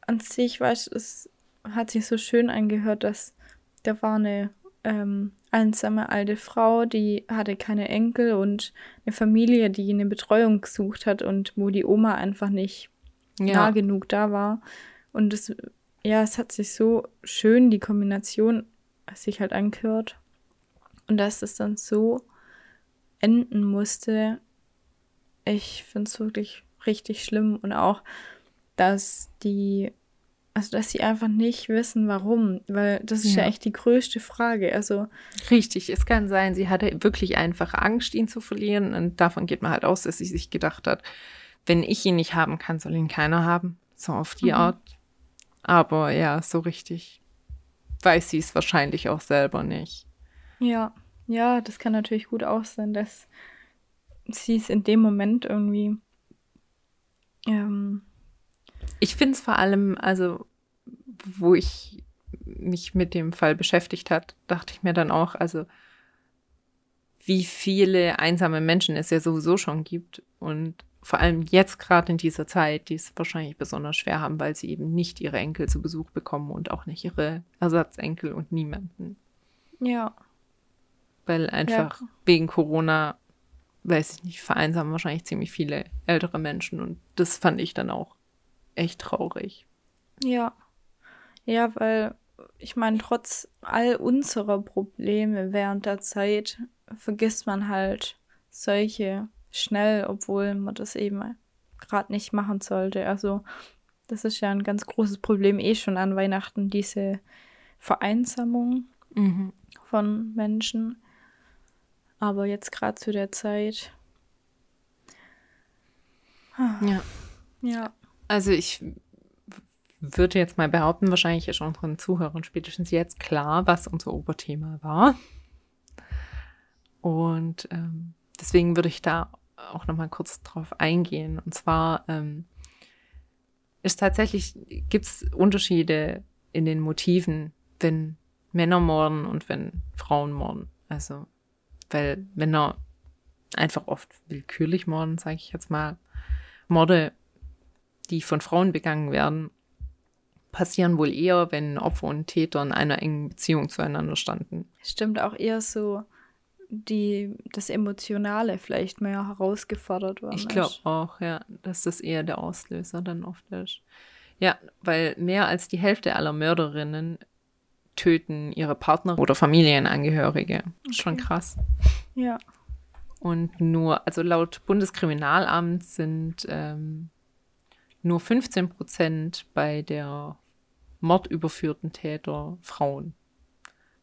an sich, weißt du, es hat sich so schön angehört, dass da war eine ähm, einsame alte Frau, die hatte keine Enkel und eine Familie, die eine Betreuung gesucht hat und wo die Oma einfach nicht nah ja, genug da war. Und es, ja, es hat sich so schön die Kombination sich halt angehört. Und dass es dann so enden musste, ich finde es wirklich richtig schlimm. Und auch, dass die, also dass sie einfach nicht wissen, warum. Weil das ist ja, ja echt die größte Frage. Also. Richtig, es kann sein, sie hatte wirklich einfach Angst, ihn zu verlieren. Und davon geht man halt aus, dass sie sich gedacht hat, wenn ich ihn nicht haben kann, soll ihn keiner haben. So auf die mhm. Art. Aber ja, so richtig weiß sie es wahrscheinlich auch selber nicht. Ja, ja, das kann natürlich gut auch sein, dass sie es in dem Moment irgendwie. Ähm, ich finde es vor allem, also, wo ich mich mit dem Fall beschäftigt hat, dachte ich mir dann auch, also, wie viele einsame Menschen es ja sowieso schon gibt und vor allem jetzt gerade in dieser Zeit, die es wahrscheinlich besonders schwer haben, weil sie eben nicht ihre Enkel zu Besuch bekommen und auch nicht ihre Ersatzenkel und niemanden. Ja. Weil einfach ja. wegen Corona, weiß ich nicht, vereinsamen wahrscheinlich ziemlich viele ältere Menschen und das fand ich dann auch echt traurig. Ja. Ja, weil ich meine, trotz all unserer Probleme während der Zeit vergisst man halt solche schnell, obwohl man das eben gerade nicht machen sollte. Also das ist ja ein ganz großes Problem eh schon an Weihnachten, diese Vereinsamung mhm. von Menschen. Aber jetzt gerade zu der Zeit. Ja. Ja. Also ich würde jetzt mal behaupten, wahrscheinlich ist unseren Zuhörern spätestens jetzt klar, was unser Oberthema war. Und ähm, deswegen würde ich da auch noch mal kurz drauf eingehen. Und zwar ähm, ist tatsächlich, gibt es Unterschiede in den Motiven, wenn Männer morden und wenn Frauen morden. Also, weil Männer einfach oft willkürlich morden, sage ich jetzt mal. Morde, die von Frauen begangen werden, passieren wohl eher, wenn Opfer und Täter in einer engen Beziehung zueinander standen. Stimmt auch eher so die, das Emotionale vielleicht mehr herausgefordert worden Ich glaube auch, ja, dass das eher der Auslöser dann oft ist. Ja, weil mehr als die Hälfte aller Mörderinnen töten ihre Partner oder Familienangehörige. Okay. Schon krass. Ja. Und nur, also laut Bundeskriminalamt sind ähm, nur 15 Prozent bei der mordüberführten Täter Frauen.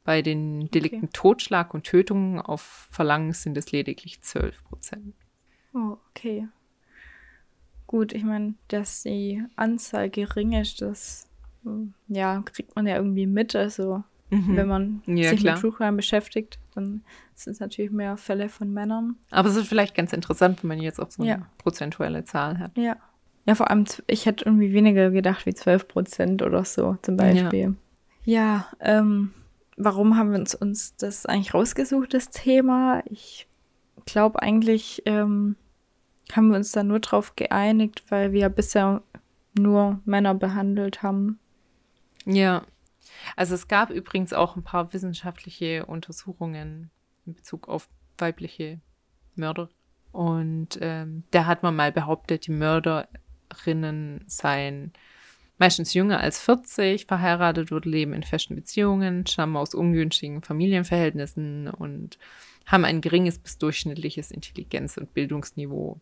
Bei den Delikten okay. Totschlag und Tötungen auf Verlangen sind es lediglich 12 Prozent. Oh, okay. Gut, ich meine, dass die Anzahl gering ist, das ja, kriegt man ja irgendwie mit. Also, mhm. wenn man ja, sich klar. mit True Crime beschäftigt, dann sind es natürlich mehr Fälle von Männern. Aber es ist vielleicht ganz interessant, wenn man jetzt auch so eine ja. prozentuelle Zahl hat. Ja. Ja, vor allem, ich hätte irgendwie weniger gedacht wie 12 Prozent oder so zum Beispiel. Ja, ja ähm, warum haben wir uns, uns das eigentlich rausgesucht, das Thema? Ich glaube eigentlich ähm, haben wir uns da nur drauf geeinigt, weil wir bisher nur Männer behandelt haben. Ja. Also es gab übrigens auch ein paar wissenschaftliche Untersuchungen in Bezug auf weibliche Mörder. Und ähm, da hat man mal behauptet, die Mörderinnen seien meistens jünger als 40, verheiratet oder leben in festen Beziehungen, stammen aus ungünstigen Familienverhältnissen und haben ein geringes bis durchschnittliches Intelligenz- und Bildungsniveau,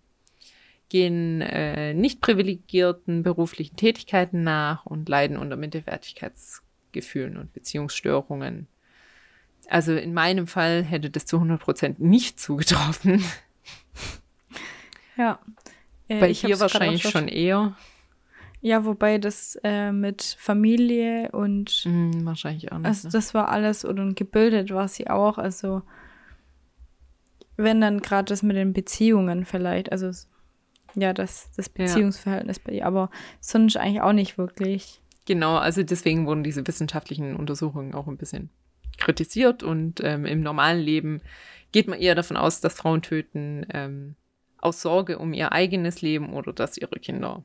gehen äh, nicht privilegierten beruflichen Tätigkeiten nach und leiden unter Minderwertigkeitsgefühlen und Beziehungsstörungen. Also in meinem Fall hätte das zu 100 Prozent nicht zugetroffen. Ja. Äh, Bei dir wahrscheinlich schon eher. Ja, wobei das äh, mit Familie und mm, wahrscheinlich auch nicht. Also das war alles und gebildet war sie auch. Also wenn dann gerade das mit den Beziehungen vielleicht, also ja, das, das Beziehungsverhältnis ja. bei ihr, aber sonst eigentlich auch nicht wirklich. Genau, also deswegen wurden diese wissenschaftlichen Untersuchungen auch ein bisschen kritisiert und ähm, im normalen Leben geht man eher davon aus, dass Frauen töten ähm, aus Sorge um ihr eigenes Leben oder dass ihre Kinder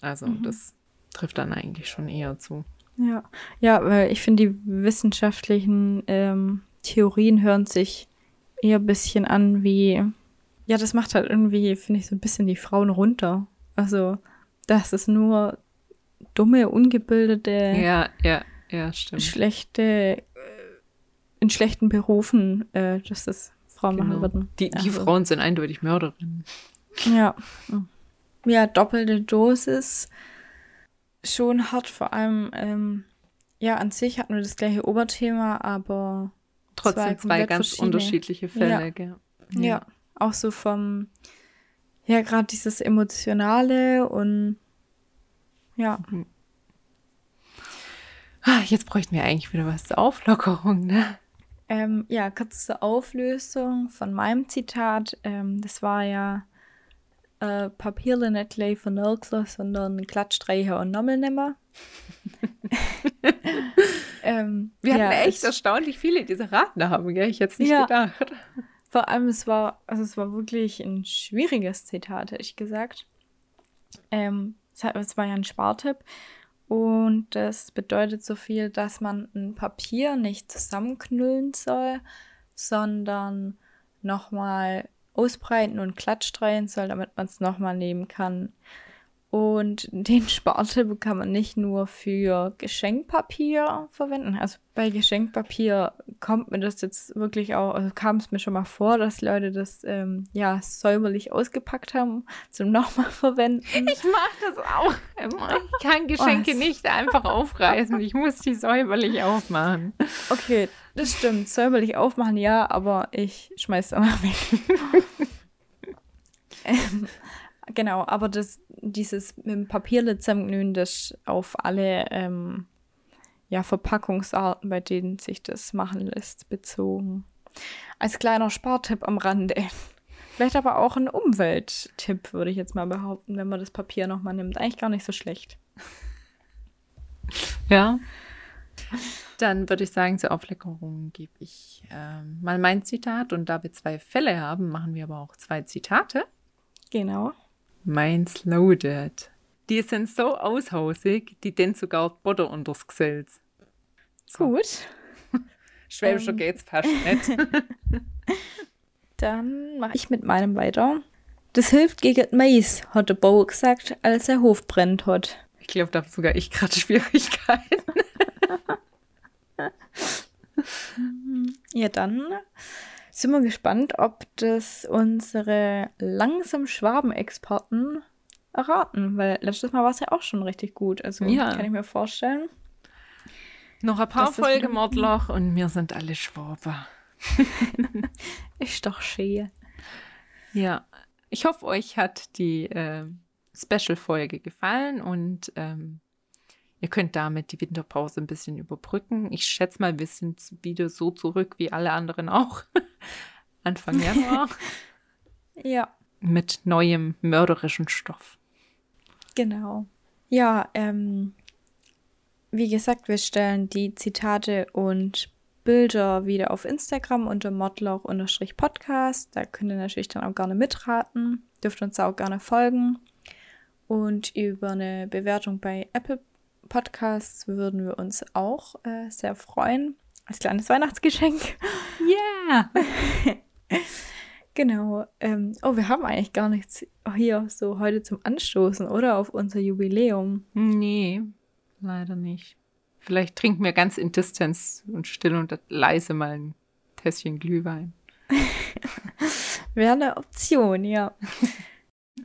also mhm. das trifft dann eigentlich schon eher zu. Ja, ja, weil ich finde, die wissenschaftlichen ähm, Theorien hören sich eher ein bisschen an wie, ja, das macht halt irgendwie, finde ich, so ein bisschen die Frauen runter. Also, das ist nur dumme, ungebildete, ja, ja, ja, stimmt. schlechte, in schlechten Berufen, äh, dass das Frauen Genau. machen würden. Die, die Also, Frauen sind eindeutig Mörderinnen. Ja. Ja, doppelte Dosis. Schon hart, vor allem, ähm, ja, an sich hatten wir das gleiche Oberthema, aber Trotzdem zwei, komplett ganz verschiedene. unterschiedliche Fälle. Ja. Gell? Ja, auch so vom, ja, gerade dieses Emotionale und ja, Ah, Jetzt bräuchten wir eigentlich wieder was zur Auflockerung, ne? Ähm, ja, kurz zur Auflösung von meinem Zitat. Ähm, das war ja äh, Papierle nicht gleich von Nörgler, sondern Klatschstreicher und Nommelnimmer. ähm, Wir hatten ja, echt es- erstaunlich viele, die diese Raten haben, gell? Ich hätte es nicht Ja. gedacht. Vor allem, es war, also es war wirklich ein schwieriges Zitat, hätte ich gesagt. Ähm, es war ja ein Spartipp. Und das bedeutet so viel, dass man ein Papier nicht zusammenknüllen soll, sondern nochmal ausbreiten und glattstreichen soll, damit man es nochmal nehmen kann. Und den Spartipp kann man nicht nur für Geschenkpapier verwenden. Also bei Geschenkpapier kommt mir das jetzt wirklich auch, also kam es mir schon mal vor, dass Leute das ähm, ja säuberlich ausgepackt haben zum nochmal verwenden. Ich mache das auch immer. Ich kann Geschenke Was? nicht einfach aufreißen. Ich muss die säuberlich aufmachen. Okay, das stimmt. Säuberlich aufmachen, ja, aber ich schmeiß danach weg. ähm, genau, aber das, dieses mit dem zusammenknüllen, das auf alle ähm, ja, Verpackungsarten, bei denen sich das machen lässt, bezogen. Als kleiner Spartipp am Rande. Vielleicht aber auch ein Umwelttipp, würde ich jetzt mal behaupten, wenn man das Papier nochmal nimmt. Eigentlich gar nicht so schlecht. Ja. Dann würde ich sagen, zur Auflockerung gebe ich ähm, mal mein Zitat. Und da wir zwei Fälle haben, machen wir aber auch zwei Zitate. Genau. Meins loaded. Die sind so aushausig, die denn sogar Butter unters Gesells. So. Gut. Schwäbischer Ähm. geht's fast nicht. Dann mache ich mit meinem weiter. Das hilft gegen Mais, hat der Bauer gesagt, als er Hof brennt hat. Ich glaube, da habe sogar ich gerade Schwierigkeiten. Ja, dann sind wir gespannt, ob das unsere langsam Schwaben-Experten erraten, weil letztes Mal war es ja auch schon richtig gut. Also Ja. kann ich mir vorstellen. Noch ein paar Folgen Mordloch und wir sind alle Schwaber. Ist doch schön. Ja, ich hoffe, euch hat die äh, Special-Folge gefallen und ähm, ihr könnt damit die Winterpause ein bisschen überbrücken. Ich schätze mal, wir sind wieder so zurück wie alle anderen auch. Anfang Januar Ja, mit neuem mörderischen Stoff. genau. Ja, ähm, wie gesagt, wir stellen die Zitate und Bilder wieder auf Instagram unter modlauch-podcast. Da könnt ihr natürlich dann auch gerne mitraten. Dürft uns auch gerne folgen. Und über eine Bewertung bei Apple Podcasts würden wir uns auch äh, sehr freuen. Als kleines Weihnachtsgeschenk. Ja! Genau. Ähm, oh, wir haben eigentlich gar nichts hier so heute zum Anstoßen, oder? Auf unser Jubiläum. Nee, leider nicht. Vielleicht trinken wir ganz in Distanz und still und leise mal ein Tässchen Glühwein. Wäre eine Option, ja.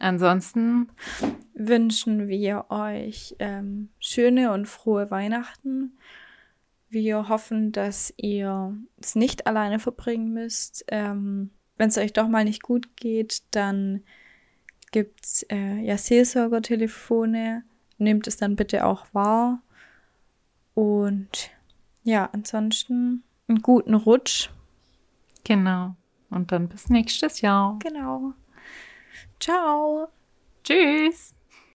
Ansonsten, Wünschen wir euch ähm, schöne und frohe Weihnachten. Wir hoffen, dass ihr es nicht alleine verbringen müsst. Ähm, Wenn es euch doch mal nicht gut geht, dann gibt es äh, ja Seelsorgertelefone. Nehmt es dann bitte auch wahr. Und ja, ansonsten einen guten Rutsch. genau. Und dann bis nächstes Jahr. Genau. Ciao. Tschüss!